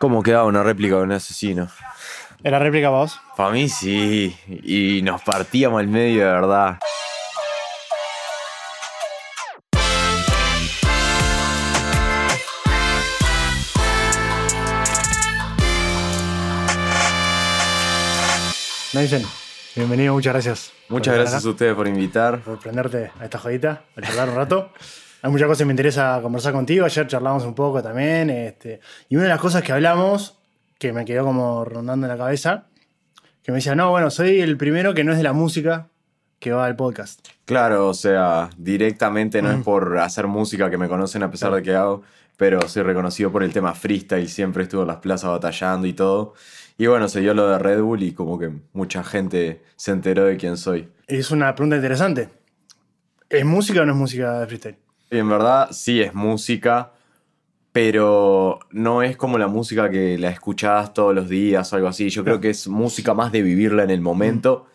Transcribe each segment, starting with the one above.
¿Cómo quedaba una réplica de un asesino? ¿Era réplica para vos? Para mí sí. Y nos partíamos al medio de verdad. Nelson, bienvenido, muchas gracias. Muchas gracias a ustedes por invitar. Por prenderte a esta jodita, a charlar un rato. Hay muchas cosas que me interesa conversar contigo. Ayer charlamos un poco también. Este, y una de las cosas que hablamos, que me quedó como rondando en la cabeza, que me decía, no, bueno, soy el primero que no es de la música que va al podcast. Claro, o sea, directamente no es por hacer música que me conocen a pesar de que hago, pero soy reconocido por el tema freestyle, siempre estuve en las plazas batallando y todo. Y bueno, se dio lo de Red Bull y como que mucha gente se enteró de quién soy. Es una pregunta interesante. ¿Es música o no es música de freestyle? Y en verdad sí es música, pero no es como la música que la escuchás todos los días o algo así. Yo creo que es música más de vivirla en el momento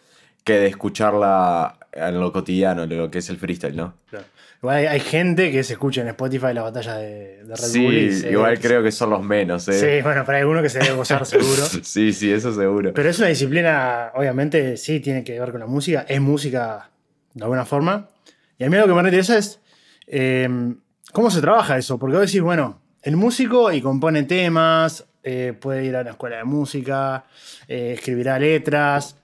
que de escucharla en lo cotidiano, en lo que es el freestyle, ¿no? Claro. Igual hay, hay gente que se escucha en Spotify la batalla de, de Red Sí, Bull. y se- igual creo que son los menos, ¿eh? Sí, bueno, pero hay alguno que se debe gozar seguro. Sí, sí, eso seguro. Pero es una disciplina, obviamente, sí, tiene que ver con la música. Es música de alguna forma. Y a mí lo que me interesa es eh, cómo se trabaja eso. Porque vos decís, bueno, el músico y compone temas, eh, puede ir a una escuela de música, eh, escribirá letras.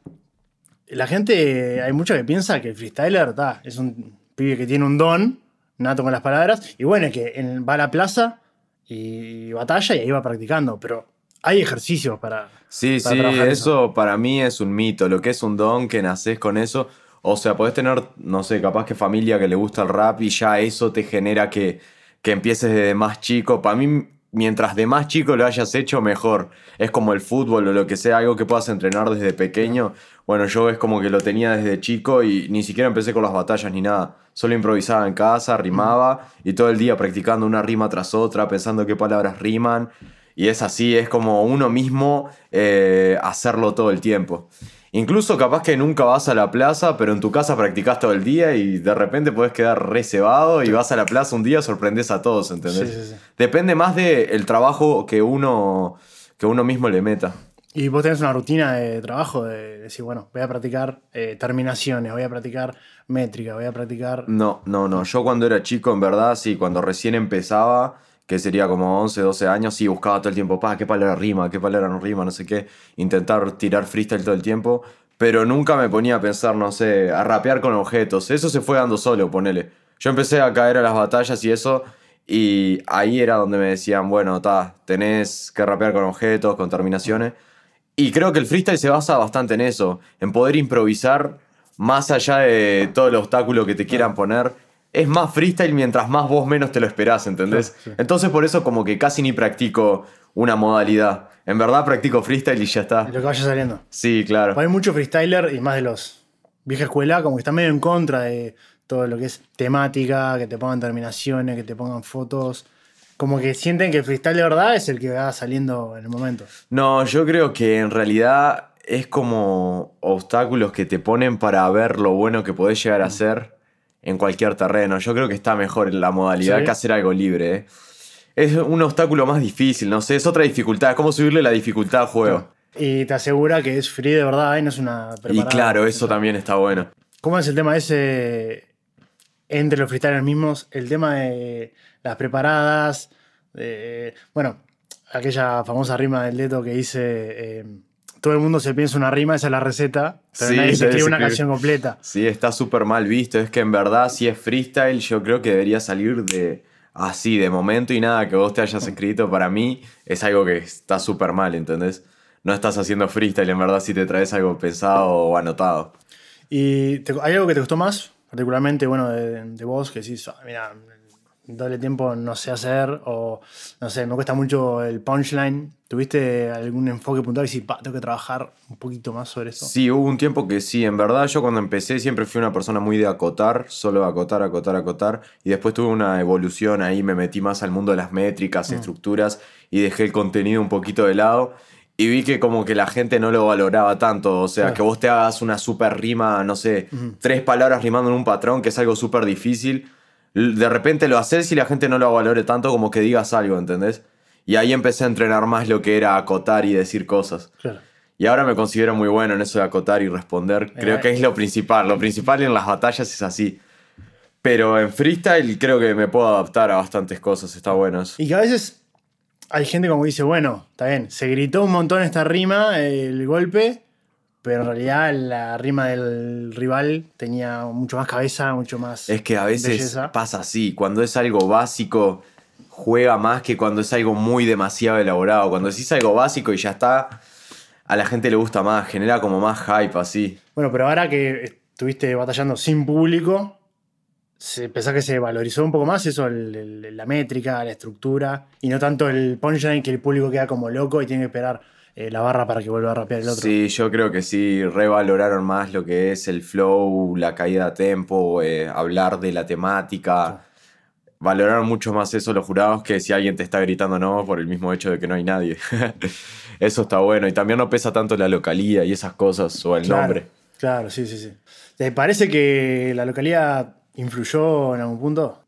La gente, hay mucha que piensa que el freestyler ta, es un pibe que tiene un don nato con las palabras. Y bueno, es que en- va a la plaza y batalla y ahí va practicando. Pero hay ejercicios para. Sí, para sí, trabajar eso para mí es un mito. Lo que es un don, que naces con eso. O sea, podés tener, no sé, capaz que familia que le gusta el rap y ya eso te genera que, que empieces desde más chico. Para mí, mientras de más chico lo hayas hecho, mejor. Es como el fútbol o lo que sea, algo que puedas entrenar desde pequeño. Bueno, yo es como que lo tenía desde chico y ni siquiera empecé con las batallas ni nada. Solo improvisaba en casa, rimaba y todo el día practicando una rima tras otra, pensando qué palabras riman. Y es así, es como uno mismo eh, hacerlo todo el tiempo. Incluso capaz que nunca vas a la plaza, pero en tu casa practicás todo el día y de repente puedes quedar reservado y vas a la plaza un día, sorprendes a todos, ¿entendés? Sí, sí, sí. Depende más del trabajo que uno, que uno mismo le meta. Y vos tenés una rutina de trabajo de decir, bueno, voy a practicar eh, terminaciones, voy a practicar métrica, voy a practicar. No, no, no. Yo cuando era chico, en verdad, sí, cuando recién empezaba, que sería como 11, 12 años, sí, buscaba todo el tiempo, pa, qué palabra rima, qué palabra no rima, no sé qué. Intentar tirar freestyle todo el tiempo. Pero nunca me ponía a pensar, no sé, a rapear con objetos. Eso se fue dando solo, ponele. Yo empecé a caer a las batallas y eso. Y ahí era donde me decían, bueno, ta, tenés que rapear con objetos, con terminaciones. Y creo que el freestyle se basa bastante en eso, en poder improvisar más allá de todo el obstáculo que te quieran poner. Es más freestyle mientras más vos menos te lo esperás, ¿entendés? Sí. Entonces por eso como que casi ni practico una modalidad. En verdad practico freestyle y ya está. Lo que vaya saliendo. Sí, claro. Hay mucho freestyler y más de los vieja escuela, como que están medio en contra de todo lo que es temática, que te pongan terminaciones, que te pongan fotos. Como que sienten que el freestyle de verdad es el que va saliendo en el momento. No, yo creo que en realidad es como obstáculos que te ponen para ver lo bueno que podés llegar a hacer en cualquier terreno. Yo creo que está mejor en la modalidad Sí. que hacer algo libre. ¿eh? Es un obstáculo más difícil, no sé, es otra dificultad, es como subirle la dificultad al juego. Y te asegura que es free de verdad y no es una Y preparada. claro, eso también está bueno. ¿Cómo es el tema ese entre los freestylers mismos? El tema de las preparadas. de- bueno, aquella famosa rima del Leto que dice: eh, Todo el mundo se piensa una rima, esa es la receta, pero Sí, nadie se escribe una canción completa. Sí, está súper mal visto. Es que en verdad, si es freestyle, yo creo que debería salir de así, de momento y nada que vos te hayas escrito. Para mí es algo que está súper mal, ¿entendés? No estás haciendo freestyle, en verdad, si te traes algo pensado o anotado. ¿Y te- hay algo que te gustó más? Particularmente, bueno, de, de vos, que decís, "Ah, mira, doble tiempo no sé hacer, o no sé, me cuesta mucho el punchline. ¿Tuviste algún enfoque puntual y decís, pa, tengo que trabajar un poquito más sobre eso? Sí, hubo un tiempo que sí, en verdad yo cuando empecé siempre fui una persona muy de acotar, solo acotar, acotar, acotar, y después tuve una evolución ahí, me metí más al mundo de las métricas, estructuras, y dejé el contenido un poquito de lado, y vi que como que la gente no lo valoraba tanto, o sea, Claro. que vos te hagas una super rima, no sé, tres palabras rimando en un patrón, que es algo súper difícil, de repente lo haces y la gente no lo valore tanto como que digas algo, ¿entendés? Y ahí empecé a entrenar más lo que era acotar y decir cosas. Claro. Y ahora me considero muy bueno en eso de acotar y responder. Creo Eh. que es lo principal. Lo principal en las batallas es así. Pero en freestyle creo que me puedo adaptar a bastantes cosas. Está bueno eso. Y que a veces hay gente como dice, bueno, está bien, se gritó un montón esta rima, el golpe, pero en realidad la rima del rival tenía mucho más cabeza, mucho más. Es que a veces belleza. pasa así. Cuando es algo básico, juega más que cuando es algo muy demasiado elaborado. Cuando decís algo básico y ya está, a la gente le gusta más. Genera como más hype así. Bueno, pero ahora que estuviste batallando sin público, pensás que se valorizó un poco más eso, el- el- la métrica, la estructura, y no tanto el punchline que el público queda como loco y tiene que esperar eh, la barra para que vuelva a rapear el otro. Sí, yo creo que sí, revaloraron más lo que es el flow, la caída de tempo, eh, hablar de la temática. Valoraron mucho más eso los jurados que si alguien te está gritando no por el mismo hecho de que no hay nadie. eso está bueno. Y también no pesa tanto la localía y esas cosas o el Claro, nombre. Claro, sí, sí, sí. ¿Te parece que la localidad influyó en algún punto?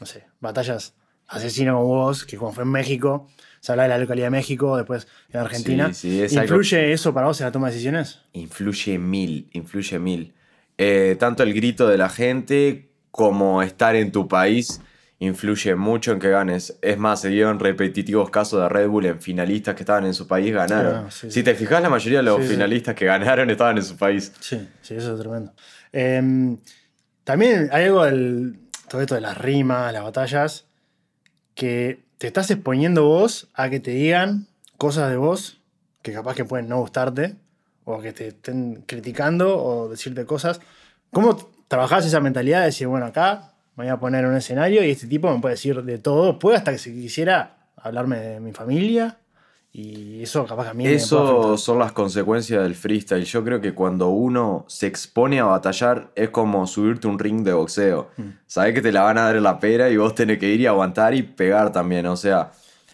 No sé, batallas asesino como vos, que como fue en México, se habla de la localidad de México, después en Argentina. Sí, sí, es algo- ¿Influye eso para vos en la toma de decisiones? Influye mil, influye mil. Eh, tanto el grito de la gente como estar en tu país influye mucho en que ganes. Es más, se dieron repetitivos casos de Red Bull en finalistas que estaban en su país, ganaron. Ah, sí, si te fijas, la mayoría de los Sí, sí. finalistas que ganaron estaban en su país. Sí, sí, eso es tremendo. Em, también hay algo del todo esto de las rimas, las batallas, que te estás exponiendo vos a que te digan cosas de vos que capaz que pueden no gustarte, o que te estén criticando o decirte cosas. ¿Cómo trabajás esa mentalidad de decir, bueno, acá me voy a poner en un escenario y este tipo me puede decir de todo, puede hasta que si quisiera hablarme de mi familia? Y eso capaz que a mí Eso son las consecuencias del freestyle. Yo creo que cuando uno se expone a batallar es como subirte un ring de boxeo. Mm. Sabés que te la van a dar en la pera y vos tenés que ir y aguantar y pegar también. O sea,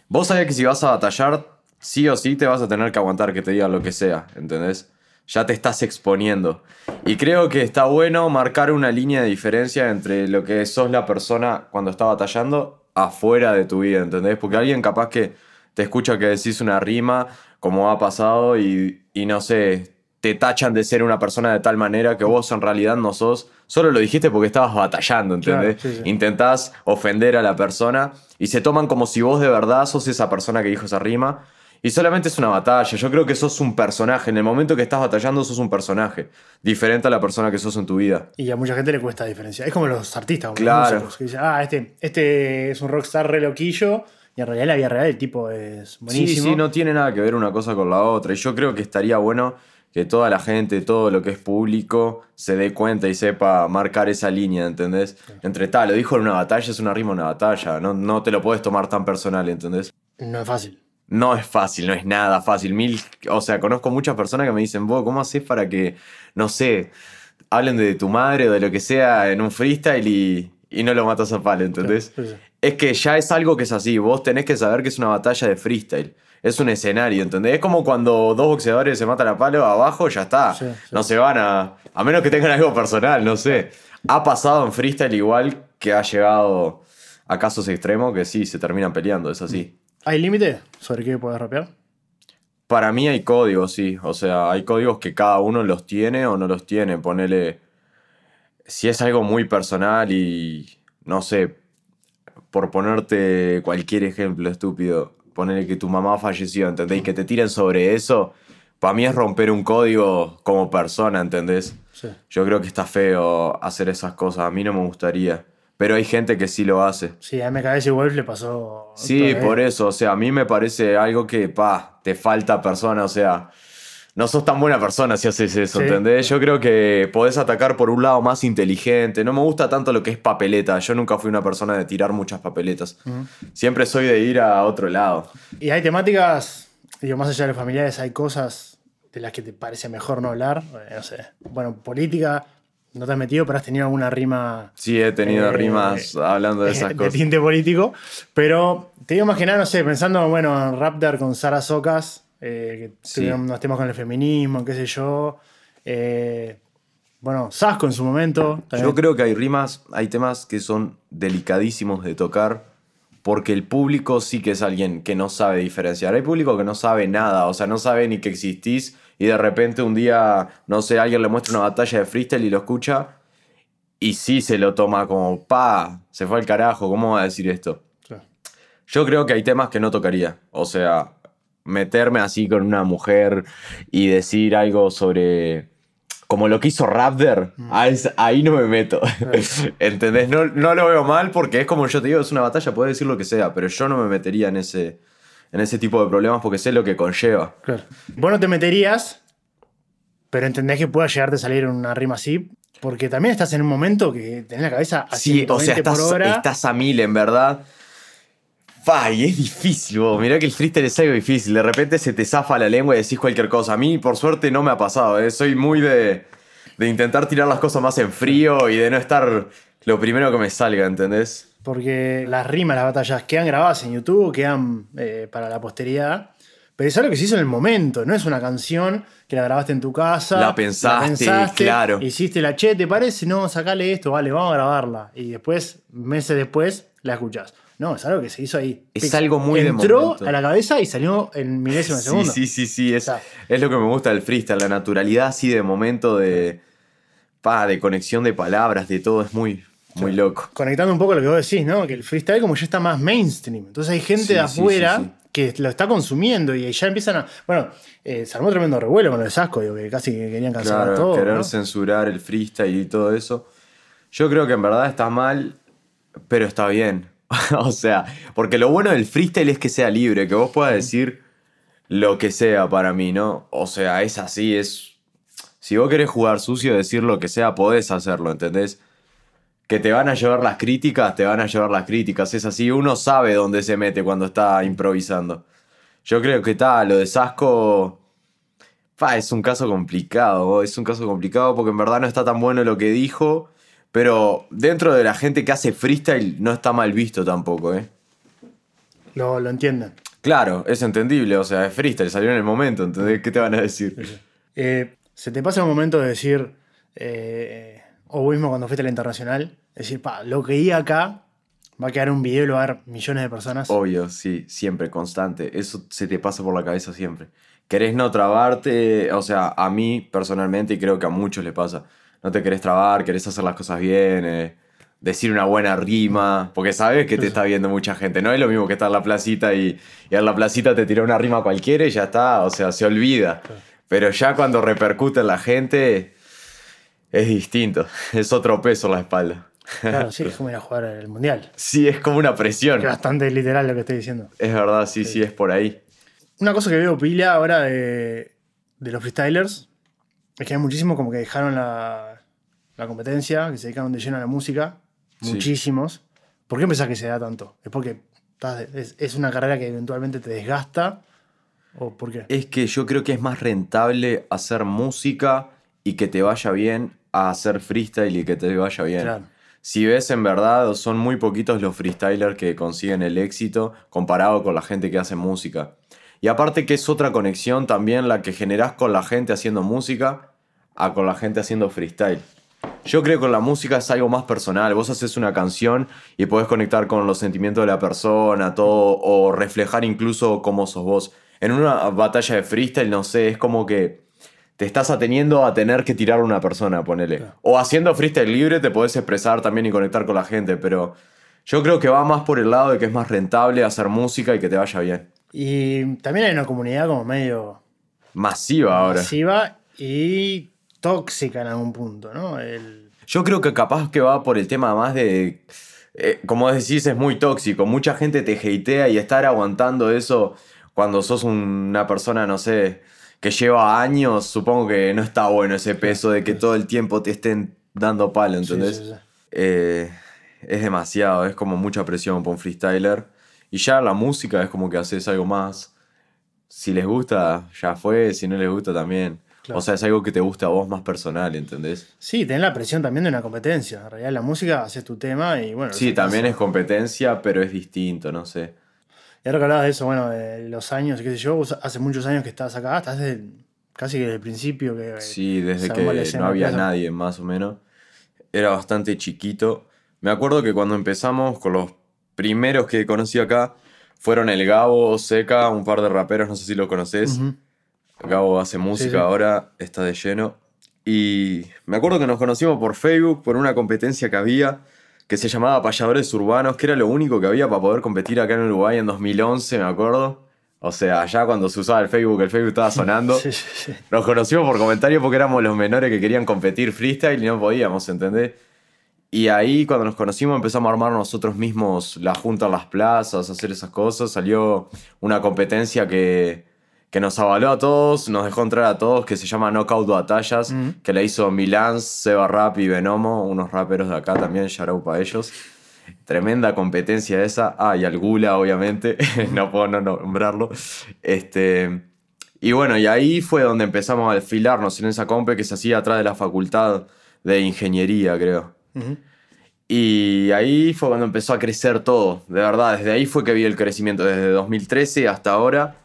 vos sabés que si vas a batallar, sí o sí te vas a tener que aguantar que te digan lo que sea, ¿entendés? Ya te estás exponiendo. Y creo que está bueno marcar una línea de diferencia entre lo que sos la persona cuando está batallando afuera de tu vida, ¿entendés? Porque alguien capaz que te escucha que decís una rima, como ha pasado, y, y no sé, te tachan de ser una persona de tal manera que vos en realidad no sos, solo lo dijiste porque estabas batallando, ¿entendés? Claro, sí, sí. Intentás ofender a la persona y se toman como si vos de verdad sos esa persona que dijo esa rima. Y solamente es una batalla. Yo creo que sos un personaje. En el momento que estás batallando, sos un personaje. Diferente a la persona que sos en tu vida. Y a mucha gente le cuesta diferenciar. Es como los artistas, como Claro. los músicos, que dicen, ah, este, este es un rockstar re loquillo. Y en realidad la vida real el tipo es buenísimo. Sí, sí, no tiene nada que ver una cosa con la otra. Y yo creo que estaría bueno que toda la gente, todo lo que es público, se dé cuenta y sepa marcar esa línea, ¿entendés? Entre tal, lo dijo en una batalla, es una rima en una batalla. No, no te lo puedes tomar tan personal, ¿entendés? No es fácil. No es fácil, no es nada fácil. Mil, o sea, conozco muchas personas que me dicen, vos, ¿cómo haces para que, no sé, hablen de tu madre o de lo que sea en un freestyle y, y no lo matas a palo, ¿entendés? Claro, sí, sí. Es que ya es algo que es así. Vos tenés que saber que es una batalla de freestyle. Es un escenario, ¿entendés? Es como cuando dos boxeadores se matan a palo abajo, ya está. Sí, sí. No se van a. A menos que tengan algo personal, no sé. Ha pasado en freestyle igual que ha llegado a casos extremos que sí, se terminan peleando, es así. ¿Hay límite sobre qué puedes rapear? Para mí hay códigos, sí. O sea, hay códigos que cada uno los tiene o no los tiene. Ponele. Si es algo muy personal y. No sé. Por ponerte cualquier ejemplo estúpido. Ponele que tu mamá falleció, ¿entendés? Y que te tiren sobre eso. Para mí es romper un código como persona, ¿entendés? Sí. Yo creo que está feo hacer esas cosas. A mí no me gustaría. Pero hay gente que sí lo hace. Sí, a MKS y Wolf le pasó. Sí, por eso, o sea, a mí me parece algo que, pa, te falta persona, o sea, no sos tan buena persona si haces eso, Sí. ¿entendés? Yo creo que podés atacar por un lado más inteligente, no me gusta tanto lo que es papeleta, yo nunca fui una persona de tirar muchas papeletas, siempre soy de ir a otro lado. Y hay temáticas, digo, más allá de los familiares, hay cosas de las que te parece mejor no hablar. Eh, No sé. Bueno, política, no te has metido, pero has tenido alguna rima Sí, he tenido Eh, rimas hablando de esas de cosas. tinte político. Pero te digo más que nada, no sé, pensando, bueno, en Raptor con Sara Socas, eh, que Sí. tuvieron unos temas con el feminismo, qué sé yo. Eh, bueno, Sasco en su momento. también. Yo creo que hay rimas, hay temas que son delicadísimos de tocar porque el público sí que es alguien que no sabe diferenciar. Hay público que no sabe nada, o sea, no sabe ni que existís y de repente un día, no sé, alguien le muestra una batalla de freestyle y lo escucha y sí se lo toma como, pa, se fue al carajo, ¿cómo va a decir esto? Yo creo que hay temas que no tocaría, o sea, meterme así con una mujer y decir algo sobre como lo que hizo Raptor, mm. ahí no me meto. ¿Entendés? No, no, lo veo mal porque es como yo te digo, es una batalla, puede decir lo que sea, pero yo no me metería en ese, en ese tipo de problemas porque sé lo que conlleva. Claro. Vos no te meterías, pero entendés que pueda llegarte a salir una rima así, porque también estás en un momento que tenés la cabeza a sí, o sea, estás, estás a mil, en verdad. Fay, es difícil, vos. Mirá que el freestyle es algo difícil. De repente se te zafa la lengua y decís cualquier cosa. A mí, por suerte, no me ha pasado. ¿eh? Soy muy de, de intentar tirar las cosas más en frío y de no estar lo primero que me salga, ¿entendés? Porque las rimas, las batallas quedan grabadas en YouTube, quedan eh, para la posteridad. Pero es algo que se hizo en el momento, no es una canción que la grabaste en tu casa. La pensaste, claro. Hiciste la che, ¿te parece? No, sacale esto, vale, vamos a grabarla. Y después, meses después, la escuchás. No, es algo que se hizo ahí. Es algo muy Entró a la cabeza y salió en milésima de segundo. Sí, sí, sí. Es, es lo que me gusta del freestyle. La naturalidad así de momento de. Pa, de conexión de palabras, de todo. Es muy, muy loco. Conectando un poco lo que vos decís, ¿no? Que el freestyle como ya está más mainstream. Entonces hay gente de afuera que lo está consumiendo y ya empiezan a. Bueno, eh, se armó tremendo revuelo con el Sasco, digo, que casi querían cancelar todo. Querer censurar el freestyle y todo eso. Yo creo que en verdad está mal, pero está bien. o sea, porque lo bueno del freestyle es que sea libre, que vos puedas decir lo que sea para mí, ¿no? O sea, es así, es... Si vos querés jugar sucio, decir lo que sea, podés hacerlo, ¿entendés? Que te van a llevar las críticas, te van a llevar las críticas, es así, uno sabe dónde se mete cuando está improvisando. Yo creo que tal, lo de Sasco... es un caso complicado, es un caso complicado porque en verdad no está tan bueno lo que dijo pero dentro de la gente que hace freestyle no está mal visto tampoco, ¿eh? Lo, lo entienden. Claro, es entendible, o sea, es freestyle, salió en el momento, ¿entendés? ¿Qué te van a decir? Eh, ¿Se te pasa el momento de decir, eh, o mismo cuando fuiste a la internacional, decir, pa, lo que di acá va a quedar un video y lo va a ver millones de personas? Obvio, sí, siempre, constante. Eso se te pasa por la cabeza siempre. Querés no trabarte, o sea, a mí personalmente y creo que a muchos le pasa no te querés trabar, querés hacer las cosas bien, eh, decir una buena rima, porque sabes que te está viendo mucha gente. No es lo mismo que estar en la placita y, y en la placita te tira una rima cualquiera y ya está, o sea, se olvida. Pero ya cuando repercute en la gente, es distinto, es otro peso en la espalda. Claro, sí, es como ir a jugar el mundial. Sí, es como una presión. Es bastante literal lo que estoy diciendo. Es verdad, sí, sí, es por ahí. Una cosa que veo pila ahora de, de los freestylers es que hay muchísimos como que dejaron la, la competencia, que se dedicaron de lleno a la música, muchísimos. ¿Por qué pensás que se da tanto? ¿Es porque es, una carrera que eventualmente te desgasta? ¿O por qué? Es que yo creo que es más rentable hacer música y que te vaya bien a hacer freestyle y que te vaya bien. Si ves en verdad, son muy poquitos los freestylers que consiguen el éxito comparado con la gente que hace música. Y aparte que es otra conexión también la que generás con la gente haciendo música a con la gente haciendo freestyle. Yo creo que la música es algo más personal. Vos haces una canción y podés conectar con los sentimientos de la persona, todo, o reflejar incluso cómo sos vos. En una batalla de freestyle, no sé, es como que te estás ateniendo a tener que tirar a una persona, ponele. O haciendo freestyle libre te podés expresar también y conectar con la gente, pero yo creo que va más por el lado de que es más rentable hacer música y que te vaya bien. Y también hay una comunidad como medio... Masiva ahora. Masiva y tóxica en algún punto, ¿no? Yo creo que capaz que va por el tema más de... Eh, como decís, es muy tóxico. Mucha gente te hatea y estar aguantando eso cuando sos una persona, no sé, que lleva años, supongo que no está bueno ese peso de que todo el tiempo te estén dando palo, ¿entendés? Eh, es demasiado, es como mucha presión para un freestyler. Y ya la música es como que haces algo más. Si les gusta, ya fue, si no les gusta también. O sea, es algo que te gusta a vos más personal, ¿entendés? Sí, tenés la presión también de una competencia. En realidad, la música haces tu tema y bueno. Sí, también es competencia, pero es distinto, no sé. Y ahora que hablabas de eso, bueno, de los años, qué sé yo, hace muchos años que estás acá, estás desde, casi desde el principio que. Sí, desde que no había nadie, más o menos. Era bastante chiquito. Me acuerdo que cuando empezamos con los primeros que conocí acá fueron el Gabo, Seca, un par de raperos, no sé si lo conoces. Ujú. Gabo hace música sí. ahora, está de lleno. Y me acuerdo que nos conocimos por Facebook, por una competencia que había, que se llamaba Payadores Urbanos, que era lo único que había para poder competir acá en Uruguay en 2011, me acuerdo. O sea, ya cuando se usaba el Facebook, el Facebook estaba sonando. Sí, sí, sí. Nos conocimos por comentarios porque éramos los menores que querían competir freestyle y no podíamos, ¿entendés? Y ahí cuando nos conocimos empezamos a armar nosotros mismos la junta en las plazas, hacer esas cosas. Salió una competencia que, que nos avaló a todos, nos dejó entrar a todos, que se llama Knockout Batallas, Mm. que la hizo Milán, Seba Rap y Venomo, unos raperos de acá también, shout para ellos. Tremenda competencia esa. Ah, y al Gula, obviamente. no puedo no nombrarlo. Este. Y bueno, y ahí fue donde empezamos a desfilarnos en esa compe que se hacía atrás de la facultad de ingeniería, creo. Y ahí fue cuando empezó a crecer todo. De verdad, desde ahí fue que vi el crecimiento. Desde 2013 hasta ahora.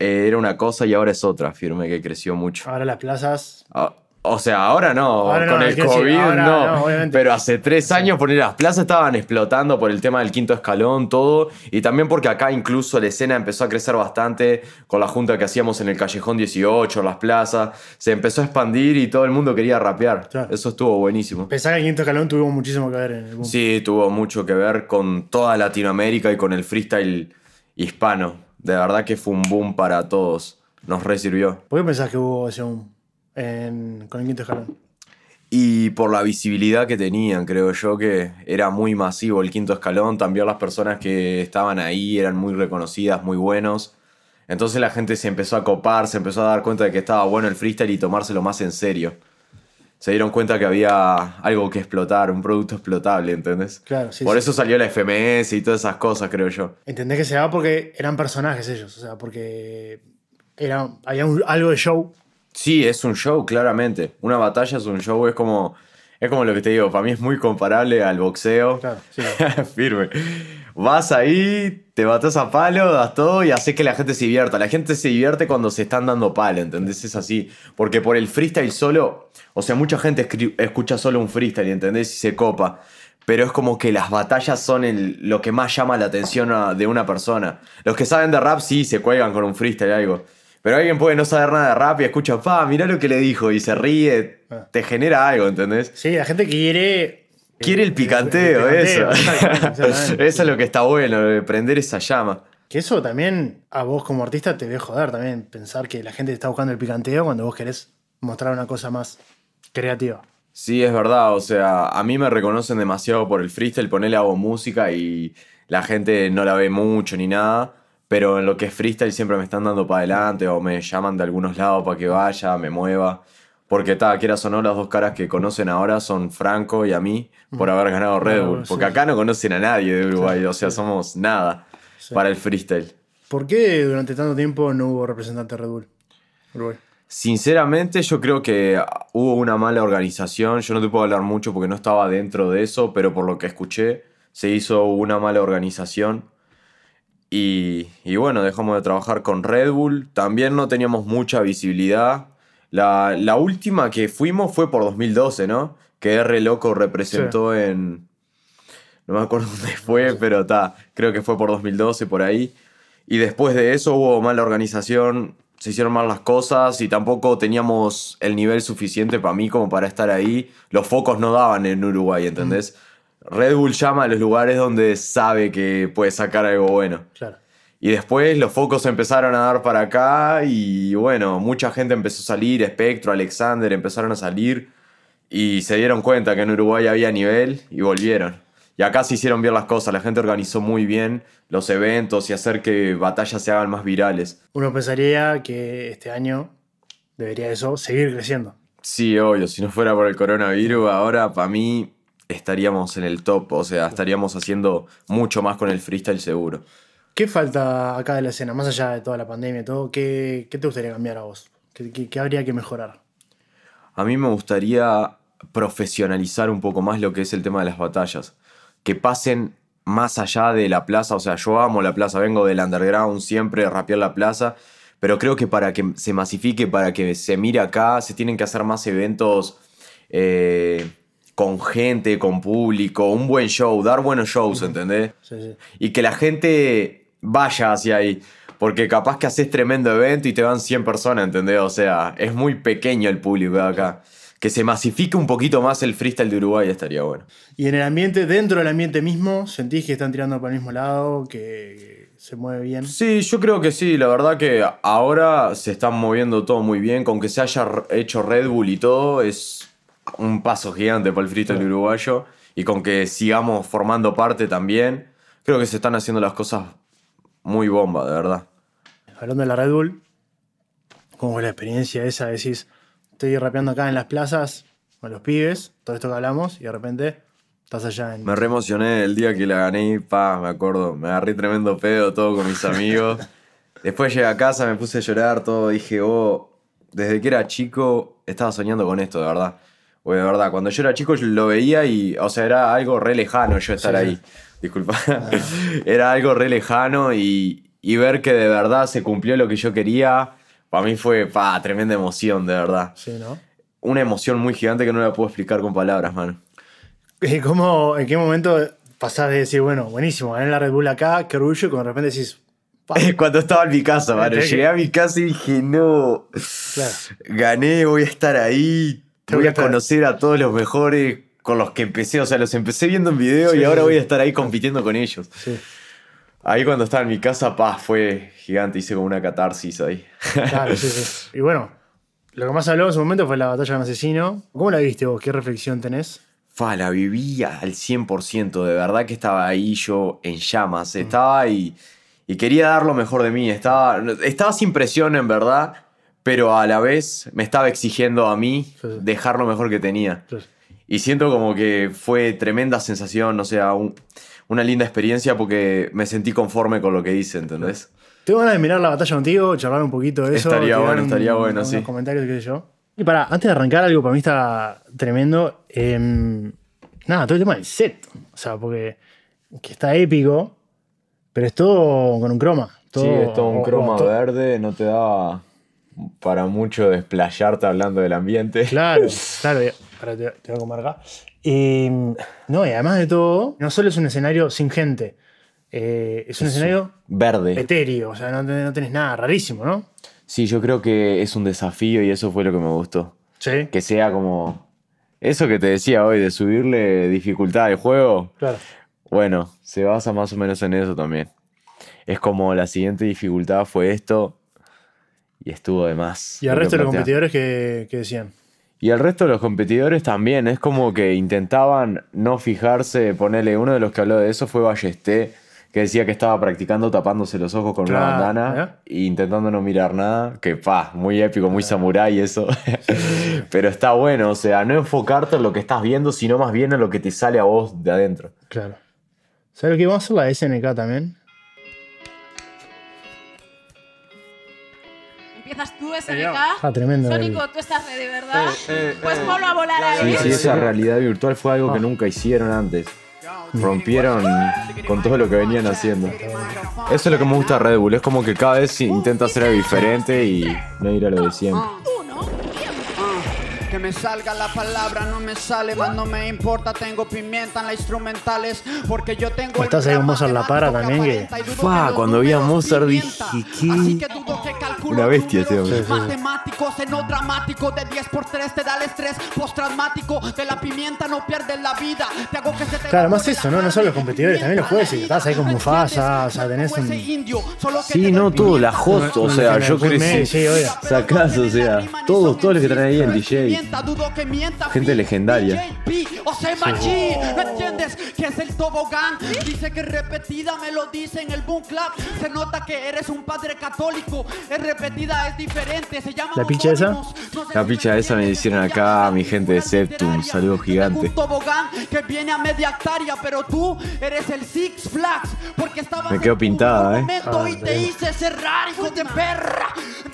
Eh, era una cosa y ahora es otra, firme que creció mucho. Ahora las plazas. Ah, O sea, ahora no, Ahora no, con el COVID ahora no, pero hace tres años poner las plazas estaban explotando por el tema del quinto escalón, todo, y también porque acá incluso la escena empezó a crecer bastante con la junta que hacíamos en el Callejón 18, las plazas, se empezó a expandir y todo el mundo quería rapear, Claro. eso estuvo buenísimo. Pensar que el quinto escalón tuvo muchísimo que ver en el boom. Sí, tuvo mucho que ver con toda Latinoamérica y con el freestyle hispano, de verdad que fue un boom para todos, nos resirvió. ¿Por qué pensás que hubo ese boom en- con el quinto escalón? Y por la visibilidad que tenían, creo yo que era muy masivo el quinto escalón. También las personas que estaban ahí eran muy reconocidas, muy buenos. Entonces la gente se empezó a copar, se empezó a dar cuenta de que estaba bueno el freestyle y tomárselo más en serio. Se dieron cuenta que había algo que explotar, un producto explotable, ¿entendés? Claro, sí, Por sí. eso salió la FMS y todas esas cosas, creo yo. Entendés que se daba porque eran personajes ellos, o sea, porque era, había un- algo de show. Sí, es un show, claramente. Una batalla es un show, es como, es como lo que te digo, para mí es muy comparable al boxeo. Claro, sí. Firme. Vas ahí, te batas a palo, das todo y haces que la gente se divierta. La gente se divierte cuando se están dando palo, ¿entendés? Es así. Porque por el freestyle solo, o sea, mucha gente escucha solo un freestyle, ¿entendés? Y se copa. Pero es como que las batallas son el- lo que más llama la atención a- de una persona. Los que saben de rap sí se cuelgan con un freestyle algo. Pero alguien puede no saber nada de rap y escucha, pa, mirá lo que le dijo y se ríe. Ah. Te genera algo, ¿entendés? Sí, la gente quiere. Quiere el picanteo, el eso. picanteo, eso es lo que está bueno, de prender esa llama. Que eso también a vos como artista te debe joder también pensar que la gente está buscando el picanteo cuando vos querés mostrar una cosa más creativa. Sí, es verdad, o sea, a mí me reconocen demasiado por el freestyle, ponele hago música y la gente no la ve mucho ni nada, pero en lo que es freestyle siempre me están dando para adelante o me llaman de algunos lados para que vaya, me mueva. Porque ta, quieras o no, las dos caras que conocen ahora son Franco y a mí por haber ganado Red Bull. Porque acá no conocen a nadie de Uruguay, o sea, somos nada para el freestyle. ¿Por qué durante tanto tiempo no hubo representante de Red Bull? Uruguay. Sinceramente, yo creo que hubo una mala organización. Yo no te puedo hablar mucho porque no estaba dentro de eso, pero por lo que escuché, se hizo una mala organización. Y, y bueno, dejamos de trabajar con Red Bull. También no teníamos mucha visibilidad. La, la última que fuimos fue por 2012, ¿no? Que R Loco representó en. No me acuerdo dónde fue, pero está. Creo que fue por 2012, por ahí. Y después de eso hubo mala organización, se hicieron mal las cosas y tampoco teníamos el nivel suficiente para mí como para estar ahí. Los focos no daban en Uruguay, ¿entendés? Red Bull llama a los lugares donde sabe que puede sacar algo bueno. Claro. Y después los focos empezaron a dar para acá y bueno, mucha gente empezó a salir, Spectro, Alexander empezaron a salir y se dieron cuenta que en Uruguay había nivel y volvieron. Y acá se hicieron bien las cosas, la gente organizó muy bien los eventos y hacer que batallas se hagan más virales. Uno pensaría que este año debería eso seguir creciendo. Sí, obvio, si no fuera por el coronavirus, ahora para mí estaríamos en el top, o sea, estaríamos haciendo mucho más con el freestyle seguro. ¿Qué falta acá de la escena? Más allá de toda la pandemia y todo, ¿qué, qué te gustaría cambiar a vos? ¿Qué, qué- qué habría que mejorar? A mí me gustaría profesionalizar un poco más lo que es el tema de las batallas. Que pasen más allá de la plaza. O sea, yo amo la plaza, vengo del underground, siempre rapear la plaza. Pero creo que para que se masifique, para que se mire acá, se tienen que hacer más eventos eh, con gente, con público, un buen show, dar buenos shows, ¿entendés? Sí, sí. Y que la gente vaya hacia ahí. Porque capaz que haces tremendo evento y te van 100 personas, ¿entendés? O sea, es muy pequeño el público de acá. Que se masifique un poquito más el freestyle de Uruguay estaría bueno. Y en el ambiente, dentro del ambiente mismo, ¿sentís que están tirando para el mismo lado? Que se mueve bien. Sí, yo creo que sí. La verdad que ahora se están moviendo todo muy bien. Con que se haya hecho Red Bull y todo, es un paso gigante para el freestyle uruguayo. Y con que sigamos formando parte también, creo que se están haciendo las cosas muy bomba, de verdad. Hablando de la Red Bull, ¿cómo fue la experiencia esa? Decís, estoy rapeando acá en las plazas con los pibes, todo esto que hablamos, y de repente estás allá en. Me re emocioné el día que la gané pa, me acuerdo, me agarré tremendo pedo todo con mis amigos. Después llegué a casa, me puse a llorar, todo, dije, oh, desde que era chico estaba soñando con esto, de verdad. O de verdad, cuando yo era chico yo lo veía y, o sea, era algo re lejano yo estar Sí, sí. ahí. Disculpa. era algo re lejano y, y ver que de verdad se cumplió lo que yo quería, para mí fue, pa, tremenda emoción, de verdad. Sí, ¿no? Una emoción muy gigante que no la puedo explicar con palabras, mano. Eh, ¿Cómo, ¿En qué momento pasás de decir, bueno, buenísimo, gané la Red Bull acá, qué orgullo, y cuando de repente decís, Cuando estaba en mi casa, mano. Que- Llegué a mi casa y dije, no. claro. Gané, voy a estar ahí. Voy a conocer a todos los mejores con los que empecé. O sea, los empecé viendo en video Sí, y ahora sí. voy a estar ahí compitiendo con ellos. Sí, Ahí cuando estaba en mi casa, paz, fue gigante. Hice como una catarsis ahí. claro, sí, sí. Y bueno, lo que más habló en su momento fue la batalla con asesino. ¿Cómo la viste vos? ¿Qué reflexión tenés? Fa, la vivía al 100%. De verdad que estaba ahí yo en llamas. Estaba y, y quería dar lo mejor de mí. Estaba, estaba sin presión, en verdad. Pero a la vez me estaba exigiendo a mí Sí, sí. dejar lo mejor que tenía. Y siento como que fue tremenda sensación, o sea, un- una linda experiencia porque me sentí conforme con lo que hice, ¿entendés? Tengo ganas de mirar la batalla contigo, charlar un poquito de eso. Estaría bueno, un- estaría bueno, unos sí. comentarios, qué sé yo. Y para, antes de arrancar algo, para mí está tremendo. em, nada, todo el tema del set. O sea, porque que está épico, pero es todo con un croma. Todo, o- o to- verde, no te da para mucho desplayarte hablando del ambiente. Claro, claro. ya- Ahora te, te voy a comer acá. Y, no, y además de todo, no solo es un escenario sin gente, eh, es un escenario Verde. etéreo, o sea, no, tenés- no tenés nada, rarísimo, ¿no? Sí, yo creo que es un desafío y eso fue lo que me gustó. Sí. Que sea como... Eso que te decía hoy, de subirle dificultad al juego, Claro. Bueno, se basa más o menos en eso también. Es como la siguiente dificultad fue esto y estuvo de más. Y al resto de los competidores, ¿qué, qué decían? Y al resto de los competidores también, es como que intentaban no fijarse, ponerle, uno de los que habló de eso fue Ballesté, que decía que estaba practicando tapándose los ojos con Claro, una bandana e intentando no mirar nada, que pa, muy épico, muy samurái eso. Pero está bueno, o sea, no enfocarte en lo que estás viendo, sino más bien en lo que te sale a vos de adentro. Claro. ¿Sabes lo que vamos a hacer la SNK también? Empiezas tú, Ah, SNK. tremendo. Sónico, tú estás ready, ¿verdad? Pues ponlo a volar ahí. Sí, sí, esa realidad virtual fue algo que nunca hicieron antes. Rompieron con todo lo que venían haciendo. Eso es lo que me gusta de Red Bull, es como que cada vez intenta hacer algo diferente y no ir a lo de siempre. Que me salga la palabra, no me sale, más no me importa. Tengo pimienta en las instrumentales, porque yo tengo. Estás ahí con Mozart La Para también, que- Fa, cuando vi a Mozart dije, ¿qué? Una bestia ese hombre. Sí, sí, sí. Matemático, seno dramático, de 10 por 3 te da el estrés postraumático. De la pimienta no pierdes la vida. Te hago que se te Claro, más eso, ¿no? No solo los competidores, también los jueces. Estás ahí con. Mufasa, o sea, tenés un- ese indio, solo que Sí, no, todo, la host, o sea, yo crecí. Sacás, o sea, todos, todos los que traen ahí el DJ. Gente legendaria. O sea, machi, ¿no entiendes que es el tobogán? Dice que es repetida, me lo dice en el boom club. Se nota que eres un padre católico. Es repetida, es diferente. Se llama ¿La picha esa? homónimos. No sé La si picha esa me hicieron acá llama mi gente de Septum, saludo gigante. un tobogán que viene a media hectárea, pero tú eres el Six Flags. Porque estabas Me quedo pintada, ¿eh? momento y Ah, te sí. hice cerrar, hijo de perra.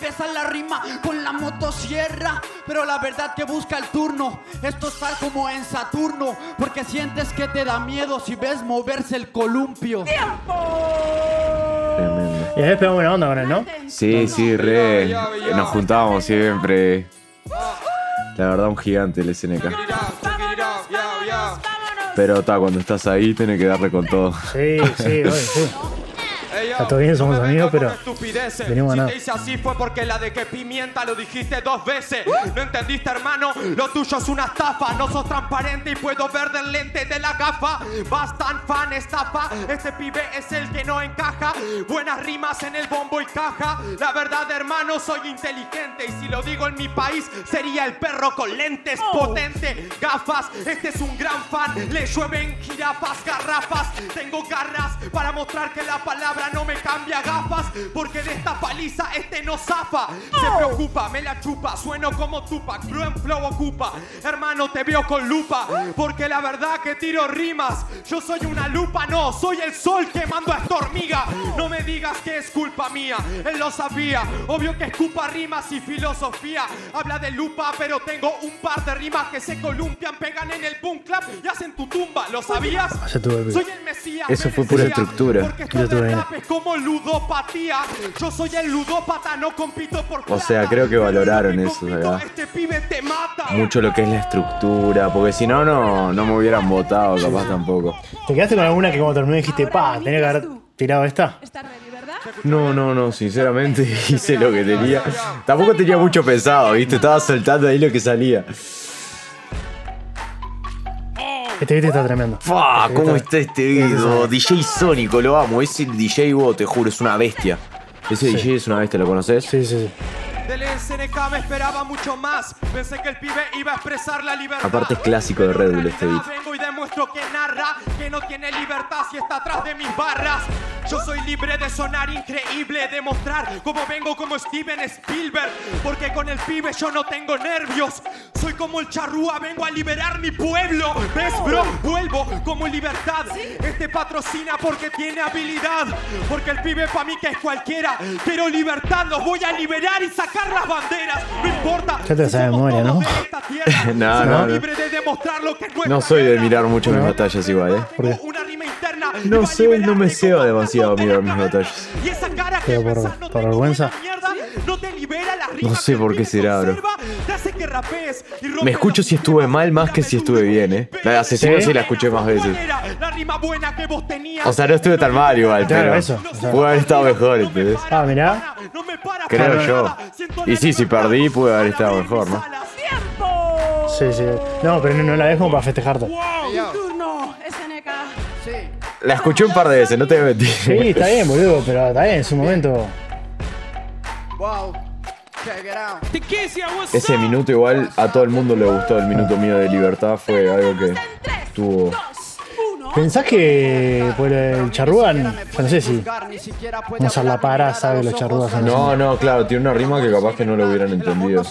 Empieza la rima con la motosierra, pero la verdad que busca el turno. Esto está como en Saturno, porque sientes que te da miedo si ves moverse el columpio. Tremendo. Y después pegamos buena onda con él, ¿no? Sí, sí, re. Nos juntábamos siempre. La verdad, un gigante el SNK. Pero está, cuando estás ahí, tenés que darle con todo. Sí, sí, oye, sí. Está todo bien, somos amigos, pero venimos a si nada. te hice así fue porque la de que pimienta lo dijiste dos veces. No entendiste, hermano, lo tuyo es una estafa. No sos transparente y puedo ver del lente de la gafa. Vas tan fan, estafa. Este pibe es el que no encaja. Buenas rimas en el bombo y caja. La verdad, hermano, soy inteligente. Y si lo digo en mi país, sería el perro con lentes potente. Gafas, este es un gran fan. Le llueven jirafas, garrafas. Tengo garras para mostrar que la palabra no me cambia gafas. Porque de esta paliza este no zafa. Se preocupa, me la chupa. Sueno como Tupac, Blue Flow ocupa. Hermano, te veo con lupa. Porque la verdad que tiro rimas. Yo soy una lupa, no. Soy el sol quemando a esta hormiga. No me digas que es culpa mía. Él lo sabía. Obvio que escupa rimas y filosofía. Habla de lupa, pero tengo un par de rimas que se columpian, pegan en el boom clap y hacen tu tumba. ¿Lo sabías? Soy el Mesías. Eso fue pura estructura. Porque esto de bien. rap es como ludopatía. Yo soy el ludópata, no compito por O sea, creo que valoraron eso, ¿verdad? Este pibe te mata. Mucho lo que es la estructura, porque si no, no, no me hubieran votado, capaz tampoco. ¿Te quedaste con alguna que como terminó dijiste, pa, tenía que haber tirado esta? No, no, no, sinceramente hice lo que tenía. Tampoco tenía mucho pesado, ¿viste? Estaba soltando ahí lo que salía. Este viste está tremendo. ¡Fua! Este ¿Cómo está este video? DJ Sónico, lo amo. Ese DJ vos, te juro, es una bestia. Ese DJ es una bestia, ¿lo conoces? Sí, sí, sí. Del SNK me esperaba mucho más. Pensé que el pibe iba a expresar la libertad. Aparte es clásico de Red Bull este beat. Vengo y demuestro que narra, que no tiene libertad si está atrás de mis barras. Yo soy libre de sonar increíble, de mostrar cómo vengo como Steven Spielberg. Porque con el pibe yo no tengo nervios. Soy como el charrúa, vengo a liberar mi pueblo. ¿Ves, bro? Vuelvo como libertad. Este patrocina porque tiene habilidad. Porque el pibe pa' mí que es cualquiera. Pero libertad, los voy a liberar y sacar las banderas. No importa. Ya te si sabes memoria, ¿no? No, Soy no, no. libre de demostrar lo que No soy de mirar mucho mis batallas igual, ¿eh? ¿Por qué? Una rima interna No sé, no me ceo como demasiado tanto de mirar la mis cabeza. batallas. Y esa cara que Pero por- por vergüenza. no sé por qué será, bro. Me escucho si estuve mal más que si estuve bien, ¿eh? La de Asesino sí la escuché más veces. O sea, no estuve tan mal igual, Claro, pero eso, o sea. pude haber estado mejor, ¿entendés? Ah, mirá. Creo yo. Y sí, si perdí, pude haber estado mejor, ¿no? Sí, sí. No, pero no, no la dejo para festejarte. La escuché un par de veces, no te voy a mentir. Sí, está bien, boludo, pero está bien, en su momento. Ese minuto igual a todo el mundo le gustó, el minuto mío de libertad fue algo que tuvo... ¿Pensás que por el charrúan? Yo no sé si Mozart La Para sabe los charrúas no. No, no, claro, tiene una rima que capaz que no lo hubieran entendido.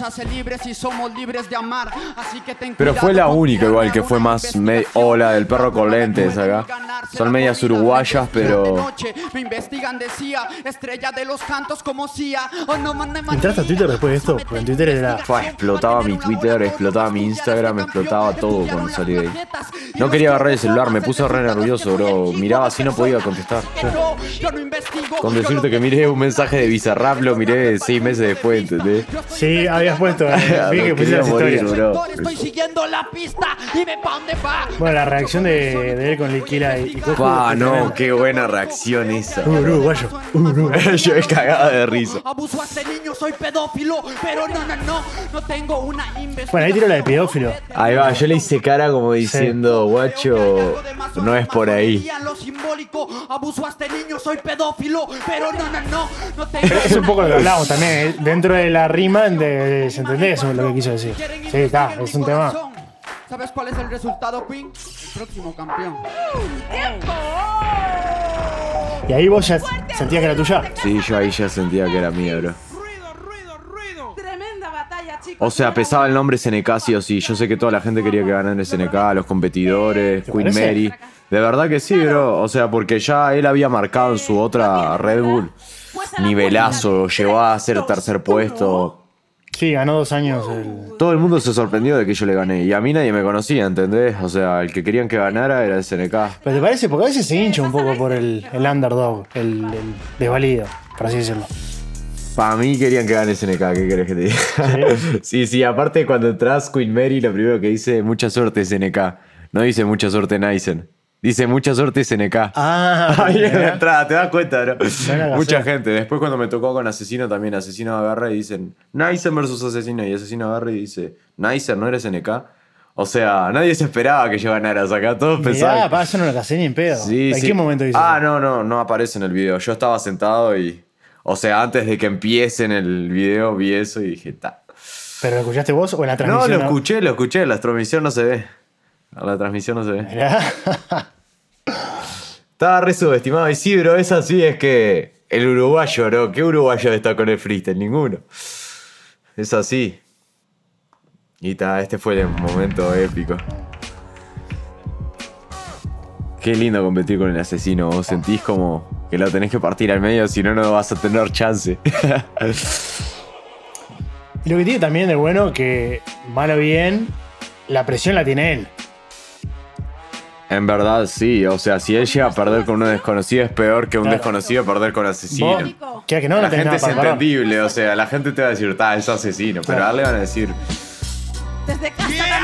Pero fue la única igual que fue más hola del perro con lentes acá. Son medias uruguayas, pero. Oh, ¿Entraste a Twitter después de esto? Porque en Twitter era- explotaba mi Twitter, explotaba mi Instagram, explotaba todo cuando salí de ahí. No quería agarrar el celular, me puse re nervioso, bro. Miraba así no podía contestar. Con decirte que miré un mensaje de Bizarrap, lo miré seis meses después, ¿entendés? Sí, habías puesto. eh, Vi que morir, bro. Estoy siguiendo la pista y. Bueno, la reacción de, de él con Liquila y, y Coco. Pa, no, qué buena reacción esa. Uh, uruguayo. Uh, uruguayo. Yo he cagado de risa. Abuso a este niño, soy pedófilo, pero no, no, no, no tengo una investigación. Bueno, ahí tiró la de pedófilo. Ahí va, yo le hice cara como diciendo, guacho, no es por ahí. Lo simbólico, abuso a este niño, soy pedófilo, pero no, no, no, no tengo Pero es un poco lo que hablamos también. eh, Dentro de la rima, de, ¿se entendés eso es lo que quiso decir? Sí, está, es un tema. ¿Sabes cuál es el resultado, Queen? El próximo campeón. ¡Tiempo! Y ahí vos ya sentías que era tuya. Sí, yo ahí ya sentía que era mía, bro. O sea, pesaba el nombre SNK sí o sí. Yo sé que toda la gente quería que ganara SNK, los competidores, ¿Te Queen parece? Mary. De verdad que sí, bro. O sea, porque ya él había marcado en su otra Red Bull nivelazo, llegó a ser tercer puesto. Sí, ganó dos años el. Todo el mundo se sorprendió de que yo le gané. Y a mí nadie me conocía, ¿entendés? O sea, el que querían que ganara era el SNK. ¿Pero te parece? Porque a veces se hincha un poco por el, el underdog, el, el desvalido, por así decirlo. Para mí querían que gane SNK, ¿qué querés que te diga? Sí, sí, aparte cuando entras Queen Mary, lo primero que dice, mucha suerte SNK. No dice mucha suerte Naisen. Dice mucha suerte SNK. Ah, Ahí en la mirá. entrada, te das cuenta, ¿no? Mucha gente. Después cuando me tocó con Asesino también, Asesino agarra y dicen Naisen versus Asesino. Y Asesino agarra y dice, Naisen, ¿no eres SNK? O sea, nadie se esperaba que yo ganara. Acá todos Mirá, pensaban. pa, eso no lo casé ni en pedo. Sí, ¿En sí. qué momento dices? Ah, no, no, no aparece en el video. Yo estaba sentado y. O sea, antes de que empiece en el video vi eso y dije, ta. ¿Pero lo escuchaste vos o en la No, transmisión? lo escuché, lo escuché. La transmisión no se ve. La transmisión no se ve. Estaba re subestimado. Y sí, bro, es así, es que el uruguayo, ¿no? ¿Qué uruguayo está con el freestyle? Ninguno. Es así. Y ta, este fue el momento épico. Qué lindo competir con el asesino. Vos sentís como que lo tenés que partir al medio, si no, no vas a tener chance. Y lo que tiene también de bueno que, mal o bien, la presión la tiene él. en verdad, sí. O sea, si él llega a perder con un desconocido, es peor que un Claro. desconocido perder con asesino. Vos, que no, la gente es entendible, o sea, la gente te va a decir, ta, es asesino, pero a él le van a decir. Desde casa.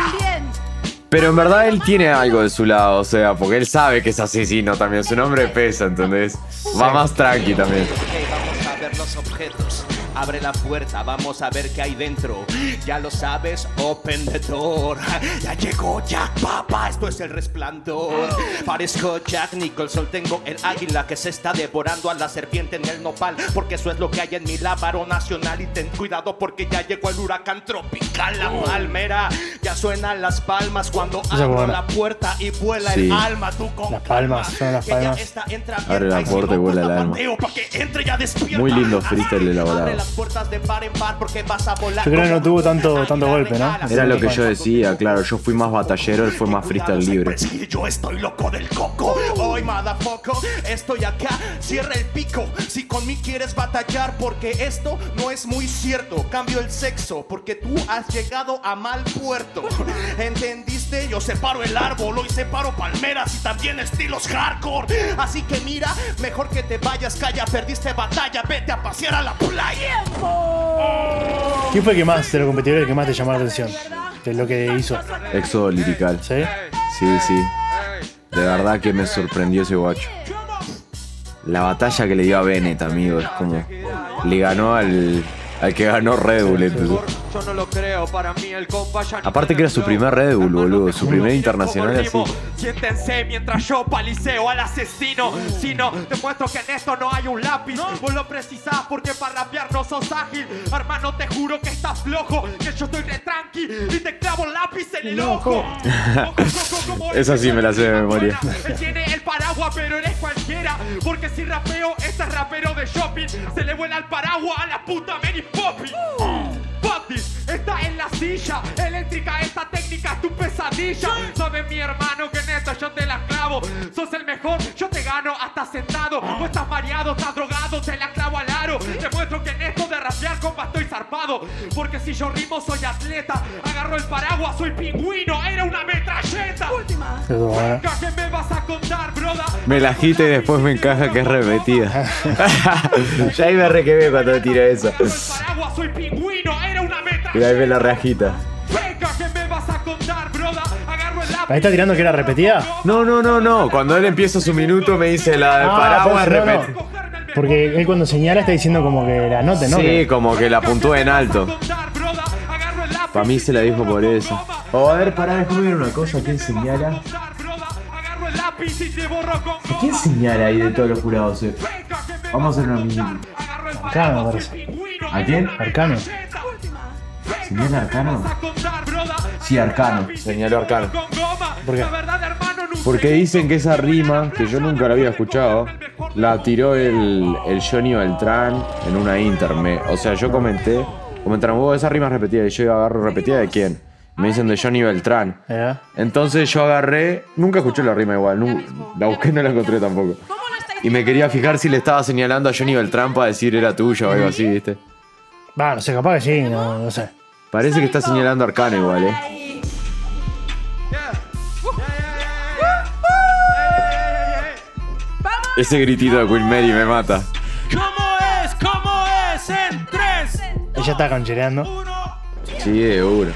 Pero en verdad él tiene algo de su lado, o sea, porque él sabe que es asesino también, su nombre pesa, ¿entendés? Va más tranqui también. Ok, vamos a ver los objetos. Abre la puerta, vamos a ver qué hay dentro. Ya lo sabes, open the door. Ya llegó Jack Papa, esto es el resplandor. Parezco Jack Nicholson, tengo el águila que se está devorando a la serpiente en el nopal. Porque eso es lo que hay en mi lábaro nacional. Y ten cuidado porque ya llegó el huracán tropical, la palmera. Ya suenan las palmas cuando abro la puerta y vuela Sí. el alma. Tú con Las palmas, son las palmas. Abre la puerta y vuela el alma. Muy lindo freestyle elaborado. Las puertas de par en par porque vas a volar Yo creo que no tuvo tanto- tanto golpe, ¿no? Era lo que yo decía, claro, yo fui más batallero, él fue más freestyle libre. Sí, yo estoy loco del coco. Hoy, motherfucker, estoy acá. Cierra el pico. Si con mí quieres batallar, porque esto no es muy cierto. Cambio el sexo, porque tú has llegado a mal puerto. ¿Entendiste? Yo separo el árbol, hoy separo palmeras y también estilos hardcore. Así que mira, mejor que te vayas, calla, perdiste batalla, vete a pasear a la playa. ¿Quién fue el que más, de los competidores, el que más te llamó la atención? De lo que hizo. Éxodo lirical. ¿Sí? Sí, sí. De verdad que me sorprendió ese guacho. La batalla que le dio a Bennett, amigo, es como. Le ganó al, al que ganó Red Bull. Yo no lo creo, para mí el compa ya Aparte que era su primer. Red Bull, boludo, su primer internacional así. Siéntense mientras yo paliceo al asesino. Si no, demuestro que en esto no hay un lápiz. Vos lo precisás porque para rapear no sos ágil. Hermano, te juro que estás flojo. Que yo estoy re tranqui y te clavo el lápiz en el ojo. Esa sí me la sé de memoria. Él tiene el paraguas, pero eres cualquiera. Porque si rapeo, este es rapero de shopping. Se le vuela el paraguas a la puta Mary Poppins. This, está en la silla. Eléctrica, esta técnica es tu pesadilla. Sabes, mi hermano, que en esto yo te la clavo. Sos el mejor, yo te gano hasta sentado. Vos estás mareado, estás drogado, te la clavo al aro. Te muestro que en esto rapear, compa, estoy zarpado. Porque si yo rimo, soy atleta. Agarro el paraguas, soy pingüino. Era una metralleta. Eso bueno. ¿Qué me vas a contar, broda? Me la agita y después me encaja que es repetida. ya ahí me re que ve cuando tira esa. Agarro el paraguas, soy pingüino. Era una metralleta. Y ahí me la reagita. Venga, ¿qué me vas a contar, broda? Agarro el lápiz. Ahí está tirando que era repetida. No, no, no, no. Cuando él empieza su minuto me dice la del Ah, paraguas pero no, no. Porque él cuando señala está diciendo como que la nota, ¿no? Sí, Que- como que la puntúa en alto. Pa' mí se la dijo por eso. Oh, a ver, pará, déjame ver una cosa. ¿Quién señala? ¿Quién señala ahí de todos los jurados? eh? Vamos a hacer una mini. Arcano, parece. ¿A quién? Arcano. ¿Señala Arcano? Sí, Arcano. Señaló Arcano. ¿Por qué? Porque dicen que esa rima, que yo nunca la había escuchado, la tiró el, el Johnny Beltrán en una interme. O sea, yo comenté, comentaron, vos esa rima es repetida. Y yo agarro repetida de quién. Me dicen de Johnny Beltrán. ¿Eh? Entonces yo agarré, nunca escuché la rima igual, nu- la busqué y no la encontré tampoco. ¿Cómo no Y me quería fijar si le estaba señalando a Johnny Beltrán para decir era tuyo o algo así, ¿viste? Va, no sé, capaz que sí, no, no sé. Parece que está señalando a Arcano igual, ¿eh? Ese gritito de Queen Mary me mata. ¿Cómo es? ¿Cómo es? En tres, Ella está conchereando. Sí, de uno.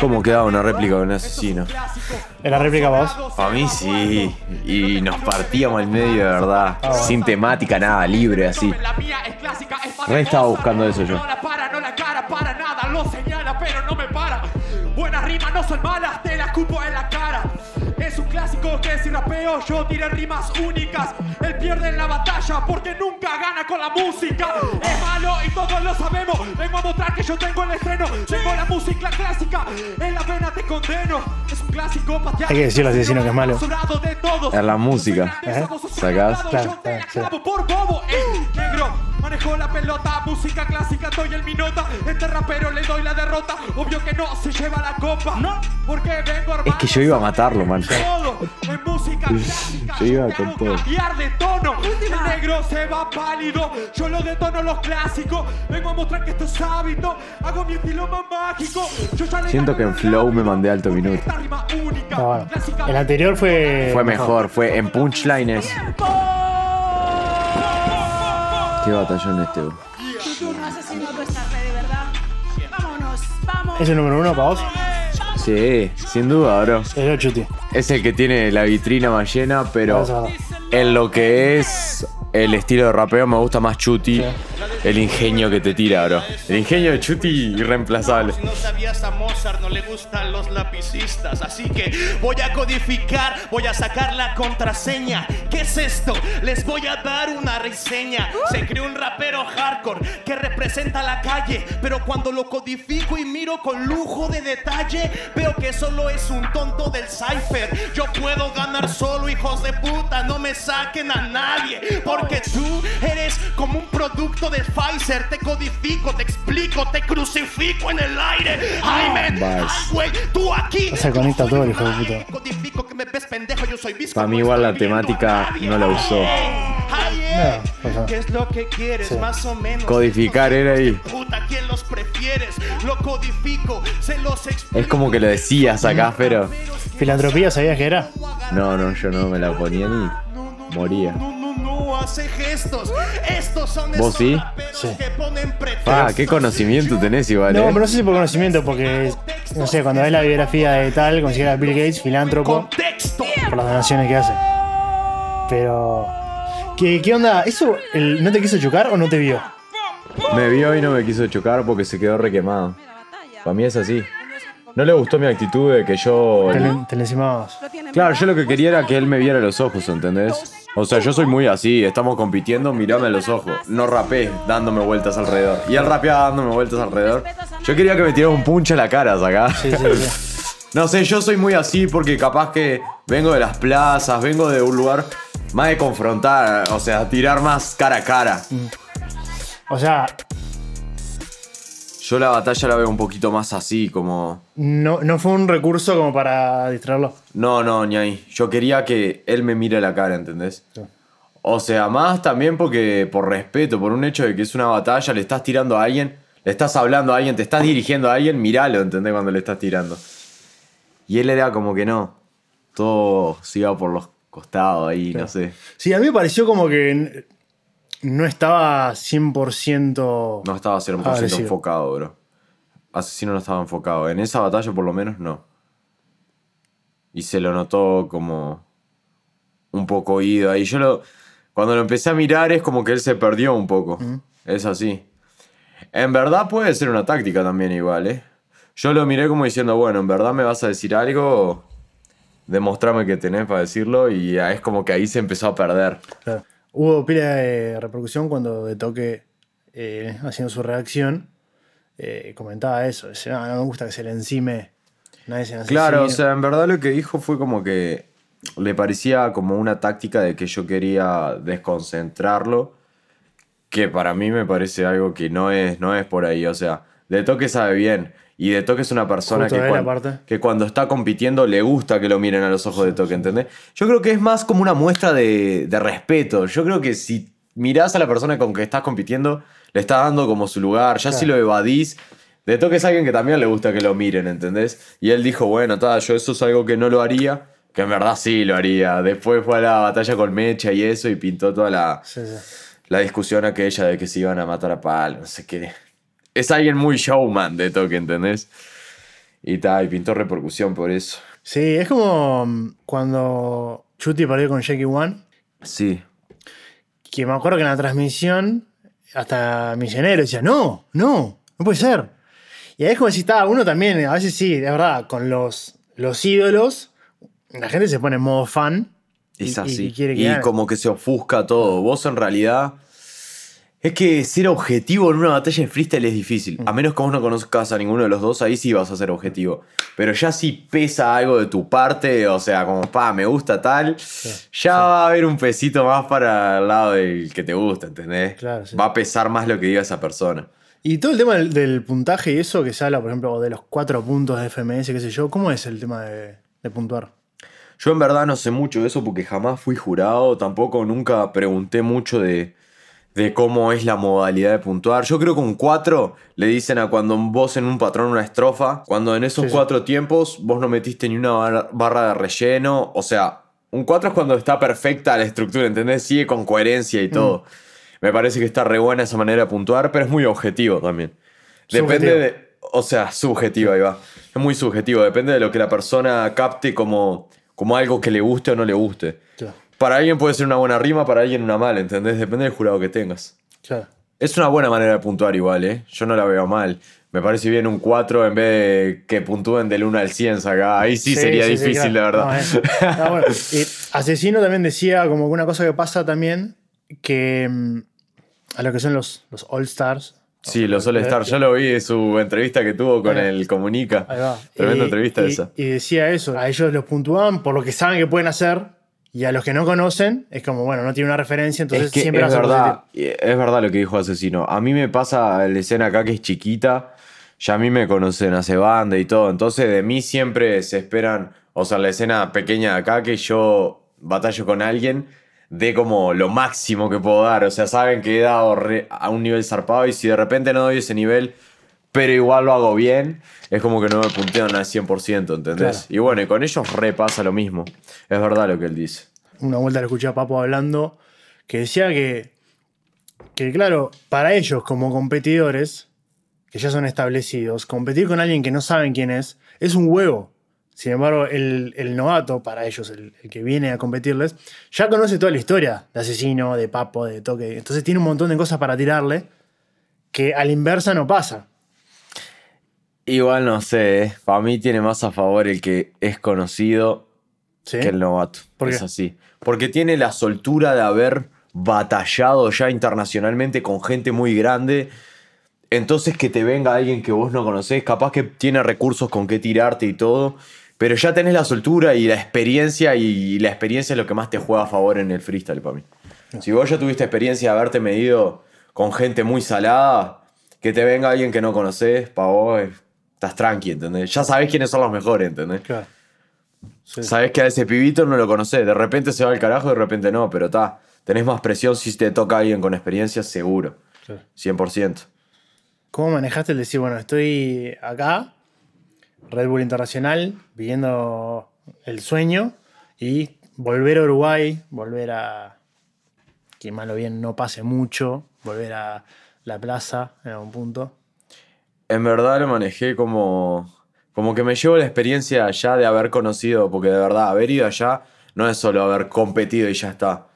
¿Cómo quedaba una réplica de un asesino? clásico. ¿En la réplica vos? Para mí sí. Y nos partíamos al medio de verdad. Sin temática, nada, libre así. La mía es clásica, es Re estaba buscando eso yo. No la para, no la cara, para nada, lo señala, pero no me para. Buenas rimas no son malas, te las culpo en la cara. Es un clásico que si rapeo yo tiré rimas únicas. Él pierde en la batalla porque nunca gana con la música. Es malo y todos lo sabemos. Vengo a mostrar que yo tengo el estreno. Tengo la música clásica, en la pena te condeno. Es un clásico pateado. Hay que decirle al asesino que es malo. Rasurado de todos. Es la música. Sacás. Claro, claro, sí. Clavo por bobo, ey, negro, manejo la pelota, música clásica, doy el minota, este rapero le doy la derrota, obvio que no se lleva la copa, no, porque vengo armado. Es que yo iba a matarlo, man. Todo, en música clásica, Yo iba te con hago todo. cambiar de tono, el negro se va pálido, yo lo detono los clásicos, vengo a mostrar que esto es hábito, hago mi estilo más mágico, yo ya le Siento que en flow me mandé alto minuto. esta rima única, Está bueno. clásica, El anterior fue. Fue mejor, fue en punchlines. Qué batallón este, tú ¿verdad? Vámonos, vamos. ¿Es el número uno para vos? Sí, sin duda, bro. Es el Chuti. Es el que tiene la vitrina más llena, pero en lo que es el estilo de rapeo me gusta más Chuti. El ingenio que te tira, bro. El ingenio de Chuti irreemplazable. Si no sabías a Mozart no le gustan los lapicistas, así que voy a codificar, voy a sacar la contraseña. ¿Qué es esto? Les voy a dar una reseña. Se creó un rapero hardcore que representa la calle, pero cuando lo codifico y miro con lujo de detalle, veo que solo es un tonto del cipher. Yo puedo ganar solo, hijos de puta, no me saquen a nadie, porque tú eres como un producto de Pfizer. Te codifico, te explico, te crucifico en el aire. Ay, men, ay, güey, tú aquí. Se conecta todo el hijo de puta. Codifico que me ves pendejo, yo soy visco. Pa' mí no igual la temática no la usó. Eh, No, sea. ¿Qué es lo que quieres? Sí. Más o menos. Codificar era ahí. Puta, ¿quién los prefieres? Lo codifico, se los explico. Es como que lo decías acá, pero. ¿Filantropía sabías que era? No, no, yo no me la ponía ni moría. No, hace gestos. Estos son ¿Vos esos sí? Sí. que ponen. Pa, qué conocimiento tenés igual, No, eh. pero no sé si por conocimiento, porque, no sé, cuando ves la biografía de tal, considera a Bill Gates filántropo Contexto. por las donaciones que hace. Pero. ¿Qué, qué onda? ¿Eso el- no te quiso chocar o no te vio? Me vio y no me quiso chocar porque se quedó requemado. Para mí es así. No le gustó mi actitud de que yo. Te, le- te le encimabas. Claro, yo lo que quería era que él me viera los ojos, ¿entendés? O sea, yo soy muy así, estamos compitiendo, mirame a los ojos. No rapé dándome vueltas alrededor. Y él rapeaba dándome vueltas alrededor. Yo quería que me tirara un punch a la cara, acá. Sí, sí, sí. No sé, yo soy muy así porque capaz que vengo de las plazas, vengo de un lugar más de confrontar, o sea, tirar más cara a cara. O sea, Yo la batalla la veo un poquito más así, como... no, no fue un recurso como para distraerlo. No, no, ni ahí. Yo quería que él me mire la cara, ¿entendés? O sea, más también porque por respeto, por un hecho de que es una batalla, le estás tirando a alguien, le estás hablando a alguien, te estás dirigiendo a alguien, miralo, ¿entendés? Cuando le estás tirando. Y él era como que no. Todo se iba por los costados ahí, no sé. Sí, a mí me pareció como que no estaba 100%. No estaba 100% Agresivo. enfocado, bro. Asesino no estaba enfocado. En esa batalla, por lo menos, no. Y se lo notó como un poco ido ahí. Yo lo. Cuando lo empecé a mirar, es como que él se perdió un poco. Es así. En verdad puede ser una táctica también, igual, ¿eh? Yo lo miré como diciendo, bueno, en verdad me vas a decir algo. Demostrame que tenés para decirlo. Y es como que ahí se empezó a perder. Claro. Hubo pila de repercusión cuando de toque eh, haciendo su reacción. eh, comentaba eso. Decía, "No, no me gusta que se le encime. Nadie se Claro, o sea, en verdad lo que dijo fue como que le parecía como una táctica de que yo quería desconcentrarlo, que para mí me parece algo que no es, no es por ahí, o sea, de toque sabe bien. Y de toque es una persona Justo que, cuan- cuando está compitiendo le gusta que lo miren a los ojos de toque, ¿entendés? Yo creo que es más como una muestra de, de respeto. Yo creo que si mirás a la persona con que estás compitiendo, le estás dando como su lugar. Ya si lo evadís, de toque es alguien que también le gusta que lo miren, ¿entendés? Y él dijo, bueno, ta, yo eso es algo que no lo haría. Que en verdad sí lo haría. Después fue a la batalla con Mecha y eso y pintó toda la, Sí, sí. la discusión aquella de que se iban a matar a palo, no sé qué. Es alguien muy showman de toque, ¿entendés? Y tal, y pintó repercusión por eso. Sí, es como mm, cuando Chuti perdió con Jackie One, Sí. que me acuerdo que en la transmisión, hasta Misionero decía, no, no, no puede ser. Y ahí es como si estaba uno también, a veces sí, es verdad, con los, los ídolos, la gente se pone en modo fan. Es y- así. y Y, gane. como que se ofusca todo. Vos en realidad. Es que ser objetivo en una batalla de freestyle es difícil. Mm. A menos que vos no conozcas a ninguno de los dos, ahí sí vas a ser objetivo. Pero ya si pesa algo de tu parte, o sea, como, pa, me gusta tal, ya va a haber un pesito más para el lado del que te gusta, ¿entendés? Claro, sí. Va a pesar más lo que diga esa persona. Y todo el tema del, del puntaje y eso que se habla, por ejemplo, de los cuatro puntos de FMS, qué sé yo, ¿cómo es el tema de, de puntuar? Yo en verdad no sé mucho de eso porque jamás fui jurado, tampoco nunca pregunté mucho de, de cómo es la modalidad de puntuar. Yo creo que un 4 le dicen a cuando vos en un patrón una estrofa, cuando en esos Sí, sí. cuatro tiempos vos no metiste ni una bar- barra de relleno, o sea, un 4 es cuando está perfecta la estructura, ¿entendés? Sigue con coherencia y todo. Me parece que está re buena esa manera de puntuar, pero es muy objetivo también. Depende Subjetivo. de... O sea, subjetivo, ahí va. Es muy subjetivo, depende de lo que la persona capte como, como algo que le guste o no le guste. Claro, Para alguien puede ser una buena rima, para alguien una mala, ¿entendés? Depende del jurado que tengas. claro. Es una buena manera de puntuar igual, ¿eh? Yo no la veo mal. Me parece bien un 4 en vez de que puntúen del 1 al 100 acá. Ahí sí, sería sí, sí, difícil, claro. la verdad. eh. Bueno. Asesino también decía como que una cosa que pasa también, que mm, a lo que son los, los All Stars. Sí, los All Star. Yo lo vi de su entrevista que tuvo con el Comunica. Ahí va. Tremenda Y- entrevista y- esa. Y decía eso, a ellos los puntuaban por lo que saben que pueden hacer y a los que no conocen es como, bueno, no tiene una referencia, entonces es que siempre es verdad, es verdad lo que dijo Asesino. A mí me pasa la escena acá que es chiquita. Ya a mí me conocen, hace banda y todo. Entonces de mí siempre se esperan, o sea, la escena pequeña de acá que yo batallo con alguien de como lo máximo que puedo dar. O sea, saben que he dado re- a un nivel zarpado y si de repente no doy ese nivel, pero igual lo hago bien, es como que no me puntean al 100%, ¿entendés? Claro. Y bueno, y con ellos repasa lo mismo. Es verdad lo que él dice. una vuelta le escuché a Papo hablando que decía que, que, claro, para ellos como competidores, que ya son establecidos, competir con alguien que no saben quién es, es un huevo. Sin embargo, el, el novato, para ellos, el, el que viene a competirles, ya conoce toda la historia de asesino, de papo, de toque. Entonces tiene un montón de cosas para tirarle que a la inversa no pasa. Igual no sé, ¿eh? para mí tiene más a favor el que es conocido ¿Sí? que el novato. ¿Por es así. Porque tiene la soltura de haber batallado ya internacionalmente con gente muy grande. Entonces que te venga alguien que vos no conocés, capaz que tiene recursos con qué tirarte y todo. Pero ya tenés la soltura y la experiencia y la experiencia es lo que más te juega a favor en el freestyle para mí. Si vos ya tuviste experiencia de haberte medido con gente muy salada, que te venga alguien que no conocés, para vos estás tranqui, ¿entendés? Ya sabés quiénes son los mejores, ¿entendés? Claro. Sí. Sabés que a ese pibito no lo conocés, de repente se va al carajo, de repente no, pero está, tenés más presión si te toca alguien con experiencia, seguro, Claro. 100%. ¿Cómo manejaste el decir, bueno, estoy acá, Red Bull Internacional, viviendo el sueño, y volver a Uruguay, volver a, que mal o bien no pase mucho, volver a la plaza en algún punto? En verdad lo manejé como, como que me llevo la experiencia allá de haber conocido, porque de verdad haber ido allá no es solo haber competido y ya está.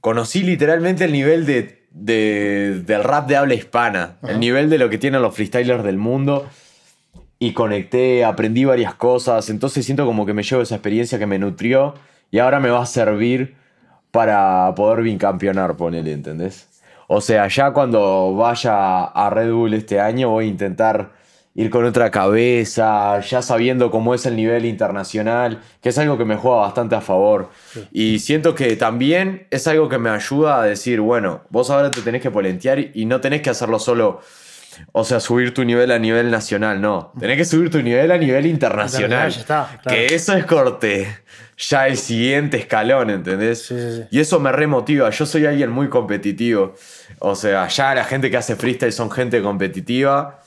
Conocí literalmente el nivel de, de- del rap de habla hispana, el nivel de lo que tienen los freestylers del mundo. Y conecté, aprendí varias cosas, entonces siento como que me llevo esa experiencia que me nutrió y ahora me va a servir para poder bicampeonar, ponele, ¿entendés? O sea, ya cuando vaya a Red Bull este año voy a intentar ir con otra cabeza, ya sabiendo cómo es el nivel internacional, que es algo que me juega bastante a favor. Y siento que también es algo que me ayuda a decir, bueno, vos ahora te tenés que polentear y no tenés que hacerlo solo, o sea, subir tu nivel a nivel nacional, no. Tenés que subir tu nivel a nivel internacional. Ya está, claro. Que eso es corte. Ya el siguiente escalón, ¿entendés? Sí, sí, sí. Y eso me remotiva. Yo soy alguien muy competitivo. O sea, ya la gente que hace freestyle son gente competitiva.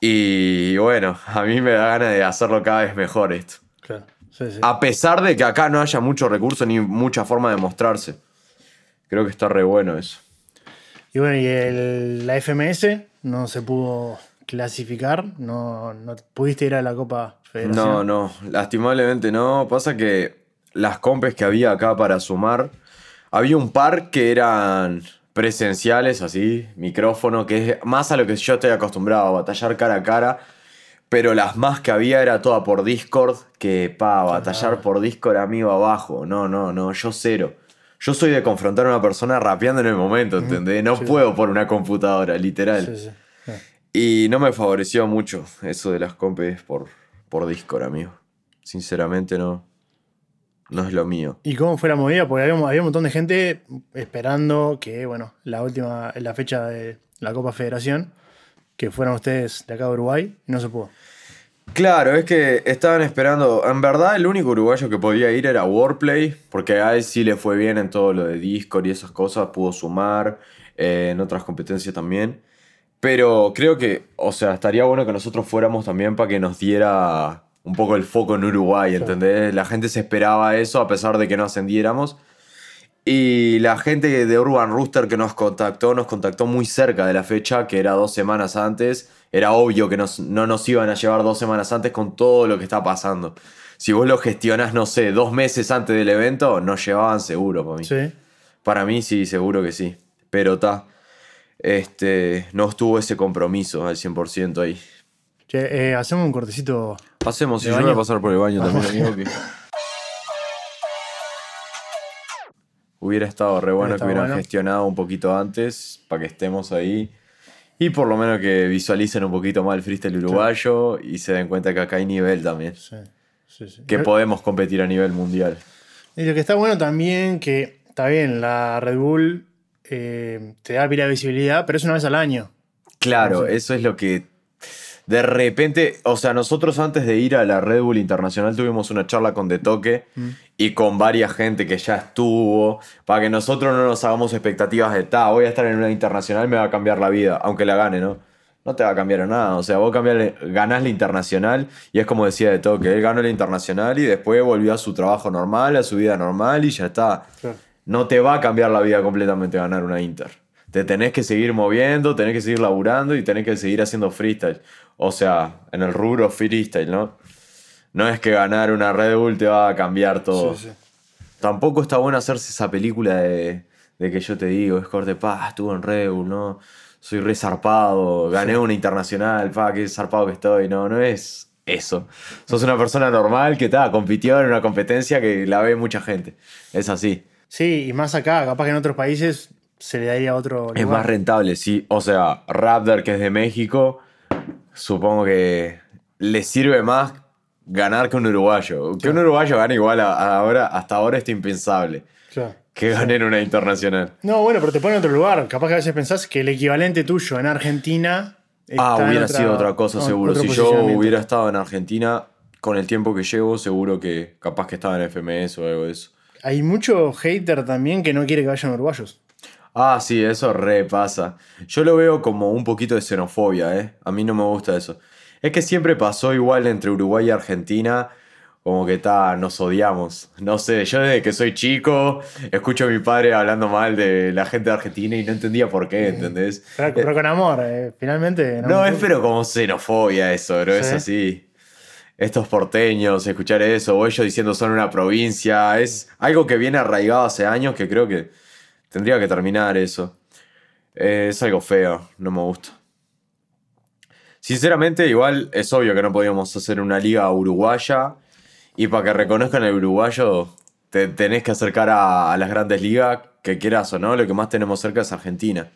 Y bueno, a mí me da ganas de hacerlo cada vez mejor esto. Claro. A pesar de que acá no haya mucho recurso ni mucha forma de mostrarse. Creo que está re bueno eso. Y bueno, y el- la FMS no se pudo clasificar, no, no pudiste ir a la Copa Federación. No, no, lastimablemente no. Pasa que las compes que había acá para sumar, había un par que eran presenciales, así, micrófono, que es más a lo que yo estoy acostumbrado, a batallar cara a cara. Pero las más que había era toda por Discord, que pa, batallar por Discord amigo abajo. No, no, no, yo cero. Yo soy de confrontar a una persona rapeando en el momento, ¿entendés? No Sí. puedo por una computadora, literal. Sí, sí. Y no me favoreció mucho eso de las compes por, por Discord, amigo. Sinceramente no. No es lo mío. ¿Y cómo fue la movida? Porque había, había un montón de gente esperando que, bueno, la última, la fecha de la Copa Federación, que fueran ustedes de acá de Uruguay, y no se pudo. Claro, es que estaban esperando. En verdad, el único uruguayo que podía ir era Warplay, porque a él sí le fue bien en todo lo de Discord y esas cosas, pudo sumar eh, en otras competencias también. Pero creo que, o sea, estaría bueno que nosotros fuéramos también para que nos diera un poco el foco en Uruguay, ¿entendés? La gente se esperaba eso a pesar de que no ascendiéramos. Y la gente de Urban Rooster que nos contactó, nos contactó muy cerca de la fecha, que era dos semanas antes. Era obvio que nos- no nos iban a llevar dos semanas antes con todo lo que está pasando. Si vos lo gestionás, no sé, dos meses antes del evento, nos llevaban seguro para mí. Sí. Para mí sí, seguro que sí. Pero está. Este, no estuvo ese compromiso al 100% ahí. Che, eh, hacemos un cortecito. Pasemos, si ¿De yo baño? voy a pasar por el baño también, amigo. que- Hubiera estado re bueno que hubieran bueno. gestionado un poquito antes para que estemos ahí. Y por lo menos que visualicen un poquito más el freestyle uruguayo y se den cuenta que acá hay nivel también. Sí, sí, sí. Que podemos competir a nivel mundial. Y lo que está bueno también, que está bien, la Red Bull eh, te da pila de visibilidad, pero es una vez al año. Claro, eso es lo que de repente, o sea, nosotros antes de ir a la Red Bull Internacional tuvimos una charla con De Toque y con varias gente que ya estuvo, para que nosotros no nos hagamos expectativas de, ta, voy a estar en una internacional, me va a cambiar la vida, aunque la gane, ¿no? No te va a cambiar nada, o sea, vos cambiar, ganás la internacional y es como decía De Toque, él ganó la internacional y después volvió a su trabajo normal, a su vida normal y ya está. Claro. No te va a cambiar la vida completamente ganar una Inter. Te tenés que seguir moviendo, tenés que seguir laburando y tenés que seguir haciendo freestyle. O sea, en el rubro freestyle, ¿no? No es que ganar una Red Bull te va a cambiar todo. Sí, sí. Tampoco está bueno hacerse esa película de, de que yo te digo, es corte, pa, estuve en Red Bull, ¿no? Soy re zarpado, gané una internacional, pa, qué zarpado que estoy. No, no es eso. Sos una persona normal que está, compitió en una competencia que la ve mucha gente. Es así. Sí, y más acá, capaz que en otros países se le daría otro Es lugar. más rentable, sí. O sea, Raptor, que es de México, supongo que le sirve más ganar que un uruguayo. Que un uruguayo gane igual a- a ahora, hasta ahora está impensable. Claro. Que gane en una internacional. No, bueno, pero te pone en otro lugar. Capaz que a veces pensás que el equivalente tuyo en Argentina. Ah, hubiera otra- sido otra cosa, seguro. Si yo hubiera estado en Argentina, con el tiempo que llevo, seguro que capaz que estaba en FMS o algo de eso. Hay mucho hater también que no quiere que vayan uruguayos. Ah, sí, eso repasa. Yo lo veo como un poquito de xenofobia, ¿eh? A mí no me gusta eso. Es que siempre pasó igual entre Uruguay y Argentina, como que ta, nos odiamos. No sé, yo desde que soy chico escucho a mi padre hablando mal de la gente de Argentina y no entendía por qué, ¿entendés? Pero, pero con amor, eh, finalmente. No, es pero como xenofobia eso, bro, es Sí. así. Estos porteños, escuchar eso, o ellos diciendo son una provincia, es algo que viene arraigado hace años que creo que tendría que terminar eso. Eh, es algo feo, no me gusta. Sinceramente, igual es obvio que no podíamos hacer una liga uruguaya y para que reconozcan el uruguayo te tenés que acercar a, a las grandes ligas, que quieras o no, lo que más tenemos cerca es Argentina.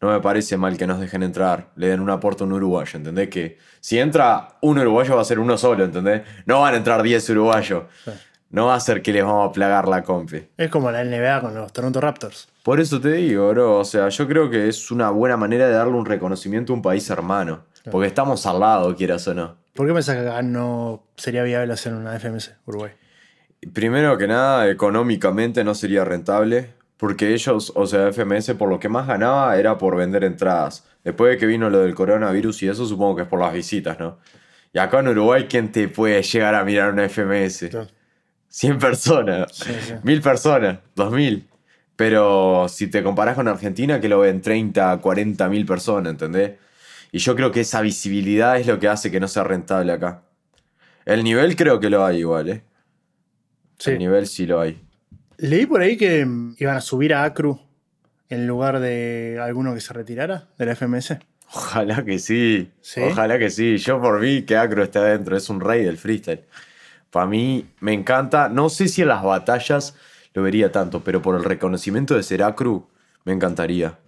No me parece mal que nos dejen entrar, le den un aporte a un uruguayo, ¿entendés? Que si entra un uruguayo va a ser uno solo, ¿entendés? No van a entrar 10 uruguayos. No va a ser que les vamos a plagar la compi. Es como la NBA con los Toronto Raptors. Por eso te digo, bro, o sea, yo creo que es una buena manera de darle un reconocimiento a un país hermano. Porque estamos al lado, quieras o no. ¿Por qué pensás que acá no sería viable hacer una FMS Uruguay? Primero que nada, económicamente no sería rentable, porque ellos, o sea, FMS por lo que más ganaba era por vender entradas. Después de que vino lo del coronavirus y eso, supongo que es por las visitas, ¿no? Y acá en Uruguay, ¿quién te puede llegar a mirar una FMS? Claro. 100 personas, Sí, sí. 1000 personas, 2000. Pero si te comparás con Argentina, que lo ven 30, 40 mil personas, ¿entendés? Y yo creo que esa visibilidad es lo que hace que no sea rentable acá. El nivel creo que lo hay igual, ¿eh? Sí. El nivel sí lo hay. Leí por ahí que mm, iban a subir a Acru en lugar de alguno que se retirara de la FMS. Ojalá que sí. ¿Sí? Ojalá que sí. Yo por mí que Acro esté adentro. Es un rey del freestyle. Para mí me encanta. No sé si en las batallas lo vería tanto, pero por el reconocimiento de ser Acru, me encantaría.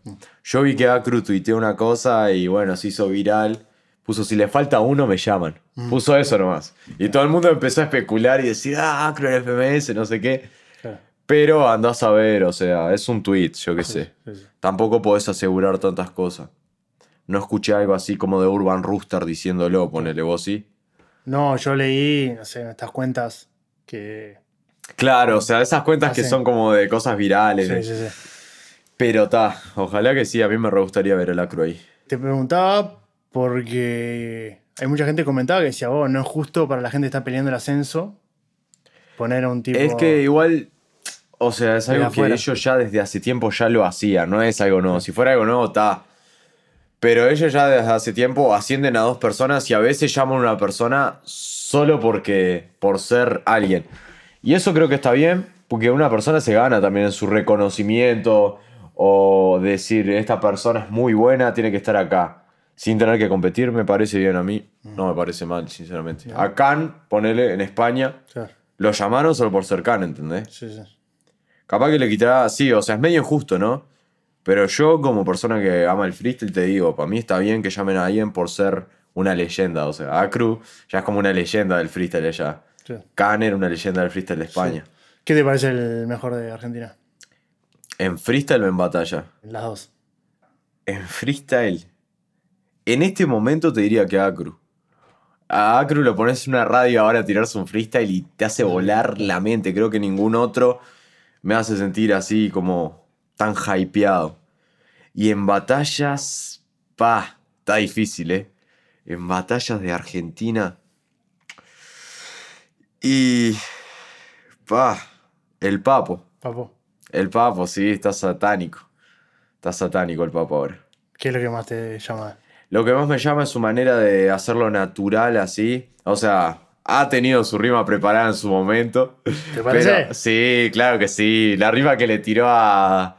Yo vi que Acru tuiteó una cosa y bueno, se hizo viral. Puso, si le falta uno, me llaman. Puso eso nomás. Y todo el mundo empezó a especular y decir, ah, Acru en FMS, no sé qué. Pero andás a ver, o sea, es un tweet, yo qué sé. sí, sí. Tampoco podés asegurar tantas cosas. No escuché algo así como de Urban Rooster diciéndolo, ponele vos sí. No, yo leí, no sé, estas cuentas que. Claro, o sea, esas cuentas que son como de cosas virales. Sí, sí, sí. Pero ta, ojalá que sí, a mí me re gustaría ver el acro ahí. Te preguntaba porque hay mucha gente que comentaba que decía, oh, no es justo para la gente que está peleando el ascenso poner a un tipo. Es que igual, o sea, es algo que afuera. ellos ya desde hace tiempo ya lo hacían, no es algo nuevo. Si fuera algo nuevo, está. Pero ellos ya desde hace tiempo ascienden a dos personas y a veces llaman a una persona solo porque, por ser alguien. Y eso creo que está bien, porque una persona se gana también en su reconocimiento o decir, esta persona es muy buena, tiene que estar acá. Sin tener que competir, me parece bien a mí. No me parece mal, sinceramente. A Khan, ponele, en España, Claro, lo llamaron solo por ser Khan, ¿entendés? sí, sí. Capaz que le quitará, sí, o sea, es medio injusto, ¿no? Pero yo, como persona que ama el freestyle, te digo, para mí está bien que llamen a alguien por ser una leyenda. O sea, Acru ya es como una leyenda del freestyle allá. Sí. Khan era una leyenda del freestyle de España. ¿Qué te parece el mejor de Argentina? ¿En freestyle o en batalla? Las dos. En freestyle. En este momento te diría que Acru. A Acru lo pones en una radio ahora a tirarse un freestyle y te hace volar la mente. Creo que ningún otro me hace sentir así como tan hypeado. Y en batallas, pa, está difícil, ¿eh? En batallas de Argentina. Y. pa, el Papo. Papo, El Papo, sí, está satánico. Está satánico el Papo ahora. ¿qué es lo que más te llama? Lo que más me llama es su manera de hacerlo natural así. O sea, ha tenido su rima preparada en su momento. ¿Te parece? Pero, sí, claro que sí. La rima que le tiró a.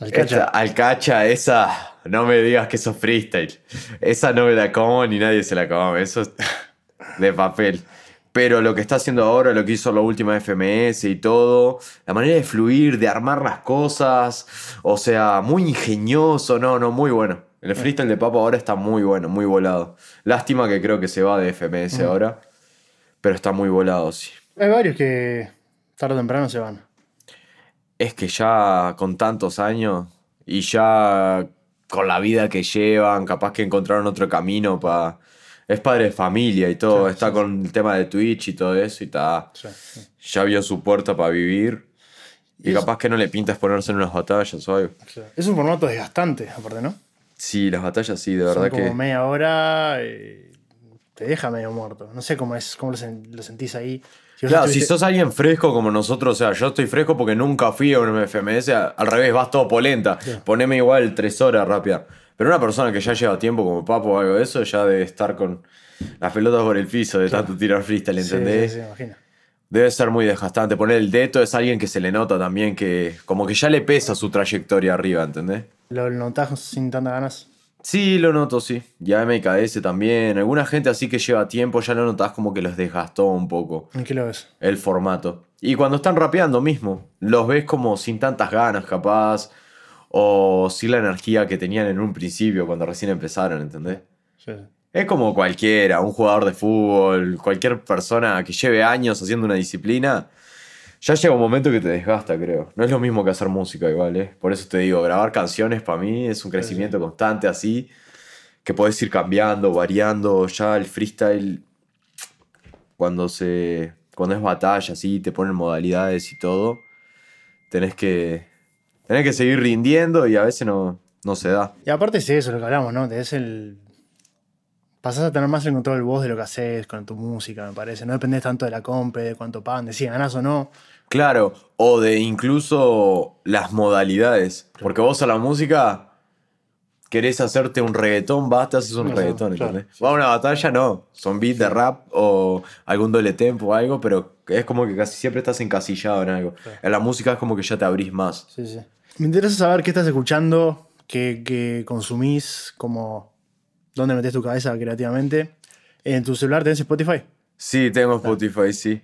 Al Cacha. esta- al Cacha, esa. No me digas que eso es freestyle. Esa no me la como ni nadie se la come. Eso es de papel. Pero lo que está haciendo ahora, lo que hizo la última FMS y todo, la manera de fluir, de armar las cosas, o sea, muy ingenioso, no, no, muy bueno. El freestyle de Papo ahora está muy bueno, muy volado. Lástima que creo que se va de FMS ahora, pero está muy volado, sí. Hay varios que tarde o temprano se van. Es que ya con tantos años y ya con la vida que llevan, capaz que encontraron otro camino para... Es padre de familia y todo, está sí, con el tema de Twitch y todo eso y está... Ya vio su puerta para vivir y, Y capaz que no le pintas ponerse en unas batallas o algo. Es un formato desgastante, aparte, ¿no? Sí, las batallas sí, de Son verdad como que... media hora, eh, te deja medio muerto. No sé cómo es, cómo lo, sen- lo sentís ahí. Si Claro, si sos alguien fresco como nosotros, o sea, yo estoy fresco porque nunca fui a un FMS, a- al revés, vas todo polenta. Poneme igual tres horas rápida. Pero una persona que ya lleva tiempo como Papo o algo de eso, ya debe estar con las pelotas por el piso de tanto tirar freestyle, Sí, ¿entendés? Sí, sí, imagino. Debe ser muy desgastante. Poner el dedo es alguien que se le nota también que como que ya le pesa su trayectoria arriba, ¿entendés? ¿Lo notás sin tantas ganas? Sí, lo noto, sí. Y a MKS también. Alguna gente así que lleva tiempo ya lo notás como que los desgastó un poco ¿En qué lo ves? el formato. Y cuando están rapeando mismo, los ves como sin tantas ganas, capaz. O sin la energía que tenían en un principio cuando recién empezaron, ¿entendés? Sí. Es como cualquiera, un jugador de fútbol, cualquier persona que lleve años haciendo una disciplina, ya llega un momento que te desgasta, creo. No es lo mismo que hacer música igual, ¿eh? Por eso te digo, grabar canciones para mí es un crecimiento constante así, que podés ir cambiando, variando, ya el freestyle, cuando se... Cuando es batalla, así, te ponen modalidades y todo, tenés que... Tenés que seguir rindiendo y a veces no, no se da. Y aparte es eso lo que hablamos, ¿no? Te es el. Pasás a tener más el control vos de lo que haces con tu música, me parece. No dependés tanto de la compra, de cuánto pagan, de si ganás o no. Claro, o de incluso las modalidades. Porque vos a la música, querés hacerte un reggaetón, vas, te haces un No, reggaetón, claro, ¿entendés? Va a una batalla, no. Son beats de rap o algún doble tempo o algo, pero es como que casi siempre estás encasillado en algo. En la música es como que ya te abrís más. Sí, sí. Me interesa saber qué estás escuchando, qué, qué consumís, como dónde metes tu cabeza creativamente. ¿En tu celular tenés Spotify? Sí, tengo Spotify, sí.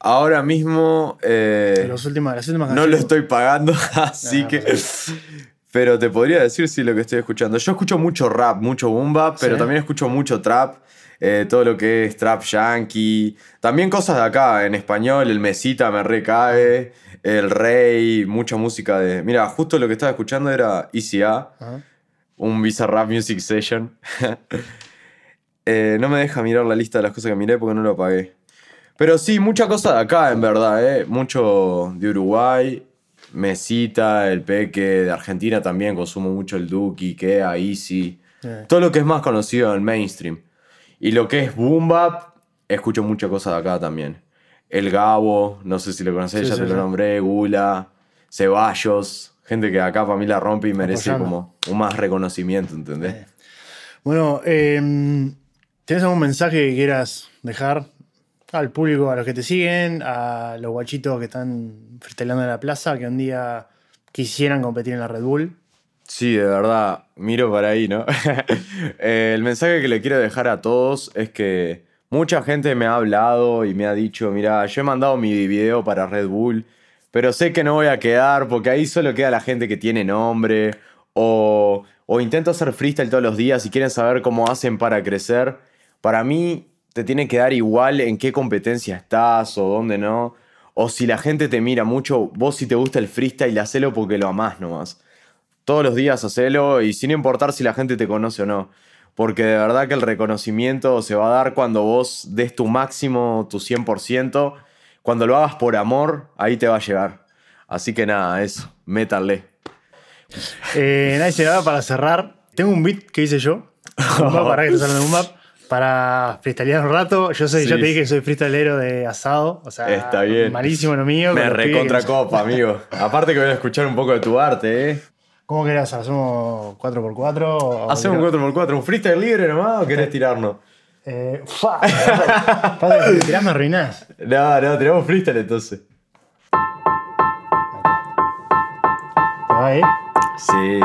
Ahora mismo eh, las últimas no lo estoy pagando, así Ah, que... pues Pero te podría decir sí lo que estoy escuchando. Yo escucho mucho rap, mucho boom bap, pero Sí. también escucho mucho trap. eh, todo lo que es trap yankee. También cosas de acá, en español, el Mesita me recae, el Rey, mucha música de... Mira, justo lo que estaba escuchando era ECA, Ajá. un Visa Rap Music Session. Eh, no me deja mirar la lista de las cosas que miré porque no lo pagué. Pero sí, mucha cosa de acá, en verdad, ¿eh? Mucho de Uruguay, Mesita, el Peque, de Argentina también consumo mucho el Duki, Kea, Easy. Eh. Todo lo que es más conocido en el mainstream. Y lo que es Boom Bap, escucho mucha cosa de acá también. El Gabo, no sé si lo conocés, Sí, ya sí, te lo nombré, Gula, Ceballos, gente que acá para mí la rompe y merece Apoyando. como un más reconocimiento, ¿entendés? Eh. Bueno, eh, ¿tienes algún mensaje que quieras dejar al público, a los que te siguen, a los guachitos que están freestyleando en la plaza, que un día quisieran competir en la Red Bull? Sí, de verdad, miro para ahí, ¿no? Eh, el mensaje que le quiero dejar a todos es que mucha gente me ha hablado y me ha dicho, mira, yo he mandado mi video para Red Bull, pero sé que no voy a quedar porque ahí solo queda la gente que tiene nombre o, o intento hacer freestyle todos los días y quieren saber cómo hacen para crecer. Para mí te tiene que dar igual en qué competencia estás o dónde no. O si la gente te mira mucho, vos si te gusta el freestyle, hacelo porque lo amás nomás todos los días hacelo y sin importar si la gente te conoce o no. Porque de verdad que el reconocimiento se va a dar cuando vos des tu máximo, tu 100%. Cuando lo hagas por amor, ahí te va a llegar. Así que nada, eso, métanle. Eh, va para cerrar. Tengo un beat que hice yo. Un bap, para que te un bap, Para freestylear un rato. Yo soy, Sí. ya te dije que soy freestylero de asado. O sea, Está bien. malísimo lo mío. Me recontra que- copa, amigo. Aparte que voy a escuchar un poco de tu arte, ¿eh? ¿Cómo querés? ¿Hacemos 4x4? o ¿Hacemos un querés- 4x4, un freestyle libre nomás o querés tirarnos? Eh, ¡fua! Que si tirás me arruinás. No, no, tiramos freestyle entonces. ¿Te va ahí? Sí.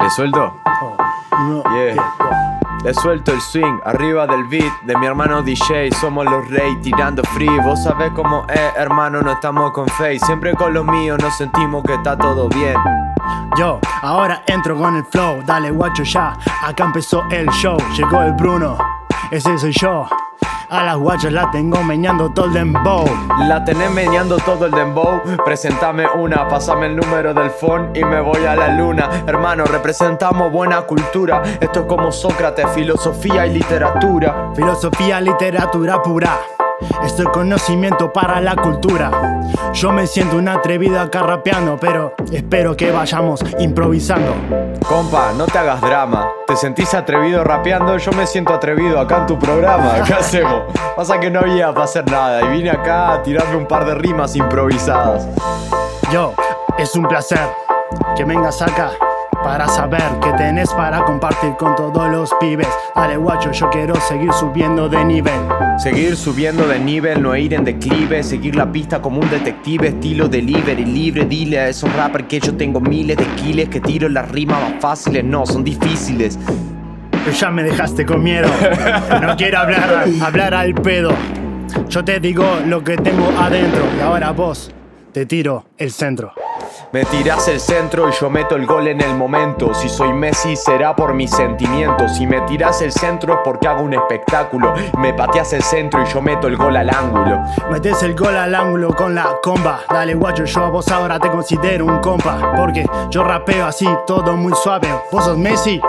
¿Le suelto? Oh, uno, Yeah. go. Le suelto el swing arriba del beat de mi hermano DJ. Somos los rey tirando free. Vos sabés cómo es, hermano, no estamos con face. Siempre con los míos nos sentimos que está todo bien. Yo, ahora entro con el flow, dale guacho ya, acá empezó el show, llegó el Bruno, ese soy yo, a las guachas la tengo meñando todo el dembow. La tenés meneando todo el dembow. Presentame una, pasame el número del phone y me voy a la luna. Hermano, representamos buena cultura. Esto es como Sócrates, filosofía y literatura. Filosofía, literatura pura. Esto es conocimiento para la cultura. Yo me siento un atrevido acá rapeando, pero espero que vayamos improvisando. Compa, no te hagas drama. ¿Te sentís atrevido rapeando? Yo me siento atrevido acá en tu programa. ¿Qué hacemos? Pasa que no había para hacer nada y vine acá a tirarme un par de rimas improvisadas. Yo, es un placer que vengas acá para saber que tenés para compartir con todos los pibes. Dale guacho, yo quiero seguir subiendo de nivel. Seguir subiendo de nivel, no ir en declive. Seguir la pista como un detective, estilo delivery libre. Dile a esos rappers que yo tengo miles de skills, que tiro las rimas más fáciles. No, son difíciles. Pero ya me dejaste con miedo. No quiero hablar, hablar al pedo. Yo te digo lo que tengo adentro y ahora vos te tiro el centro. Me tirás el centro y yo meto el gol en el momento. Si soy Messi será por mis sentimientos. Si me tirás el centro es porque hago un espectáculo. Me pateás el centro y yo meto el gol al ángulo. Metes el gol al ángulo con la comba. Dale guacho, yo a vos ahora te considero un compa. Porque yo rapeo así, todo muy suave. Vos sos Messi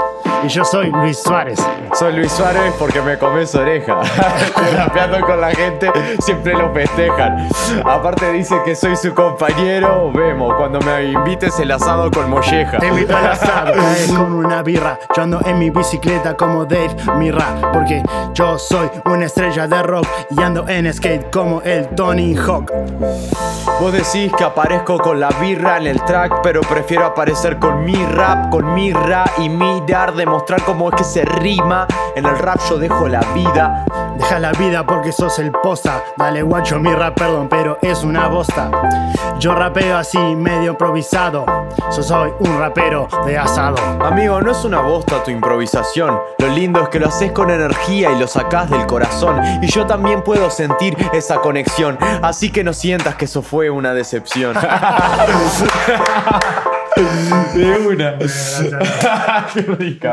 y yo soy Luis Suárez. Soy Luis Suárez porque me comes oreja. Rapeando con la gente siempre lo festejan. Aparte dice que soy su compañero. Vemos cuando me invites el asado con molleja. Te invito al asado, caes con una birra. Yo ando en mi bicicleta como Dave Mirra. Porque yo soy una estrella de rock y ando en skate como el Tony Hawk. Vos decís que aparezco con la birra en el track, pero prefiero aparecer con mi rap, con mi rap y demostrar cómo es que se rima. En el rap yo dejo la vida. Deja la vida porque sos el posta. Dale guacho mi rap, perdón, pero es una bosta. Yo rapeo así, medio improvisado. Yo soy un rapero de asado. Amigo, no es una bosta tu improvisación. Lo lindo es que lo haces con energía y lo sacás del corazón. Y yo también puedo sentir esa conexión. Así que no sientas que eso fue una decepción. de una. Qué rica.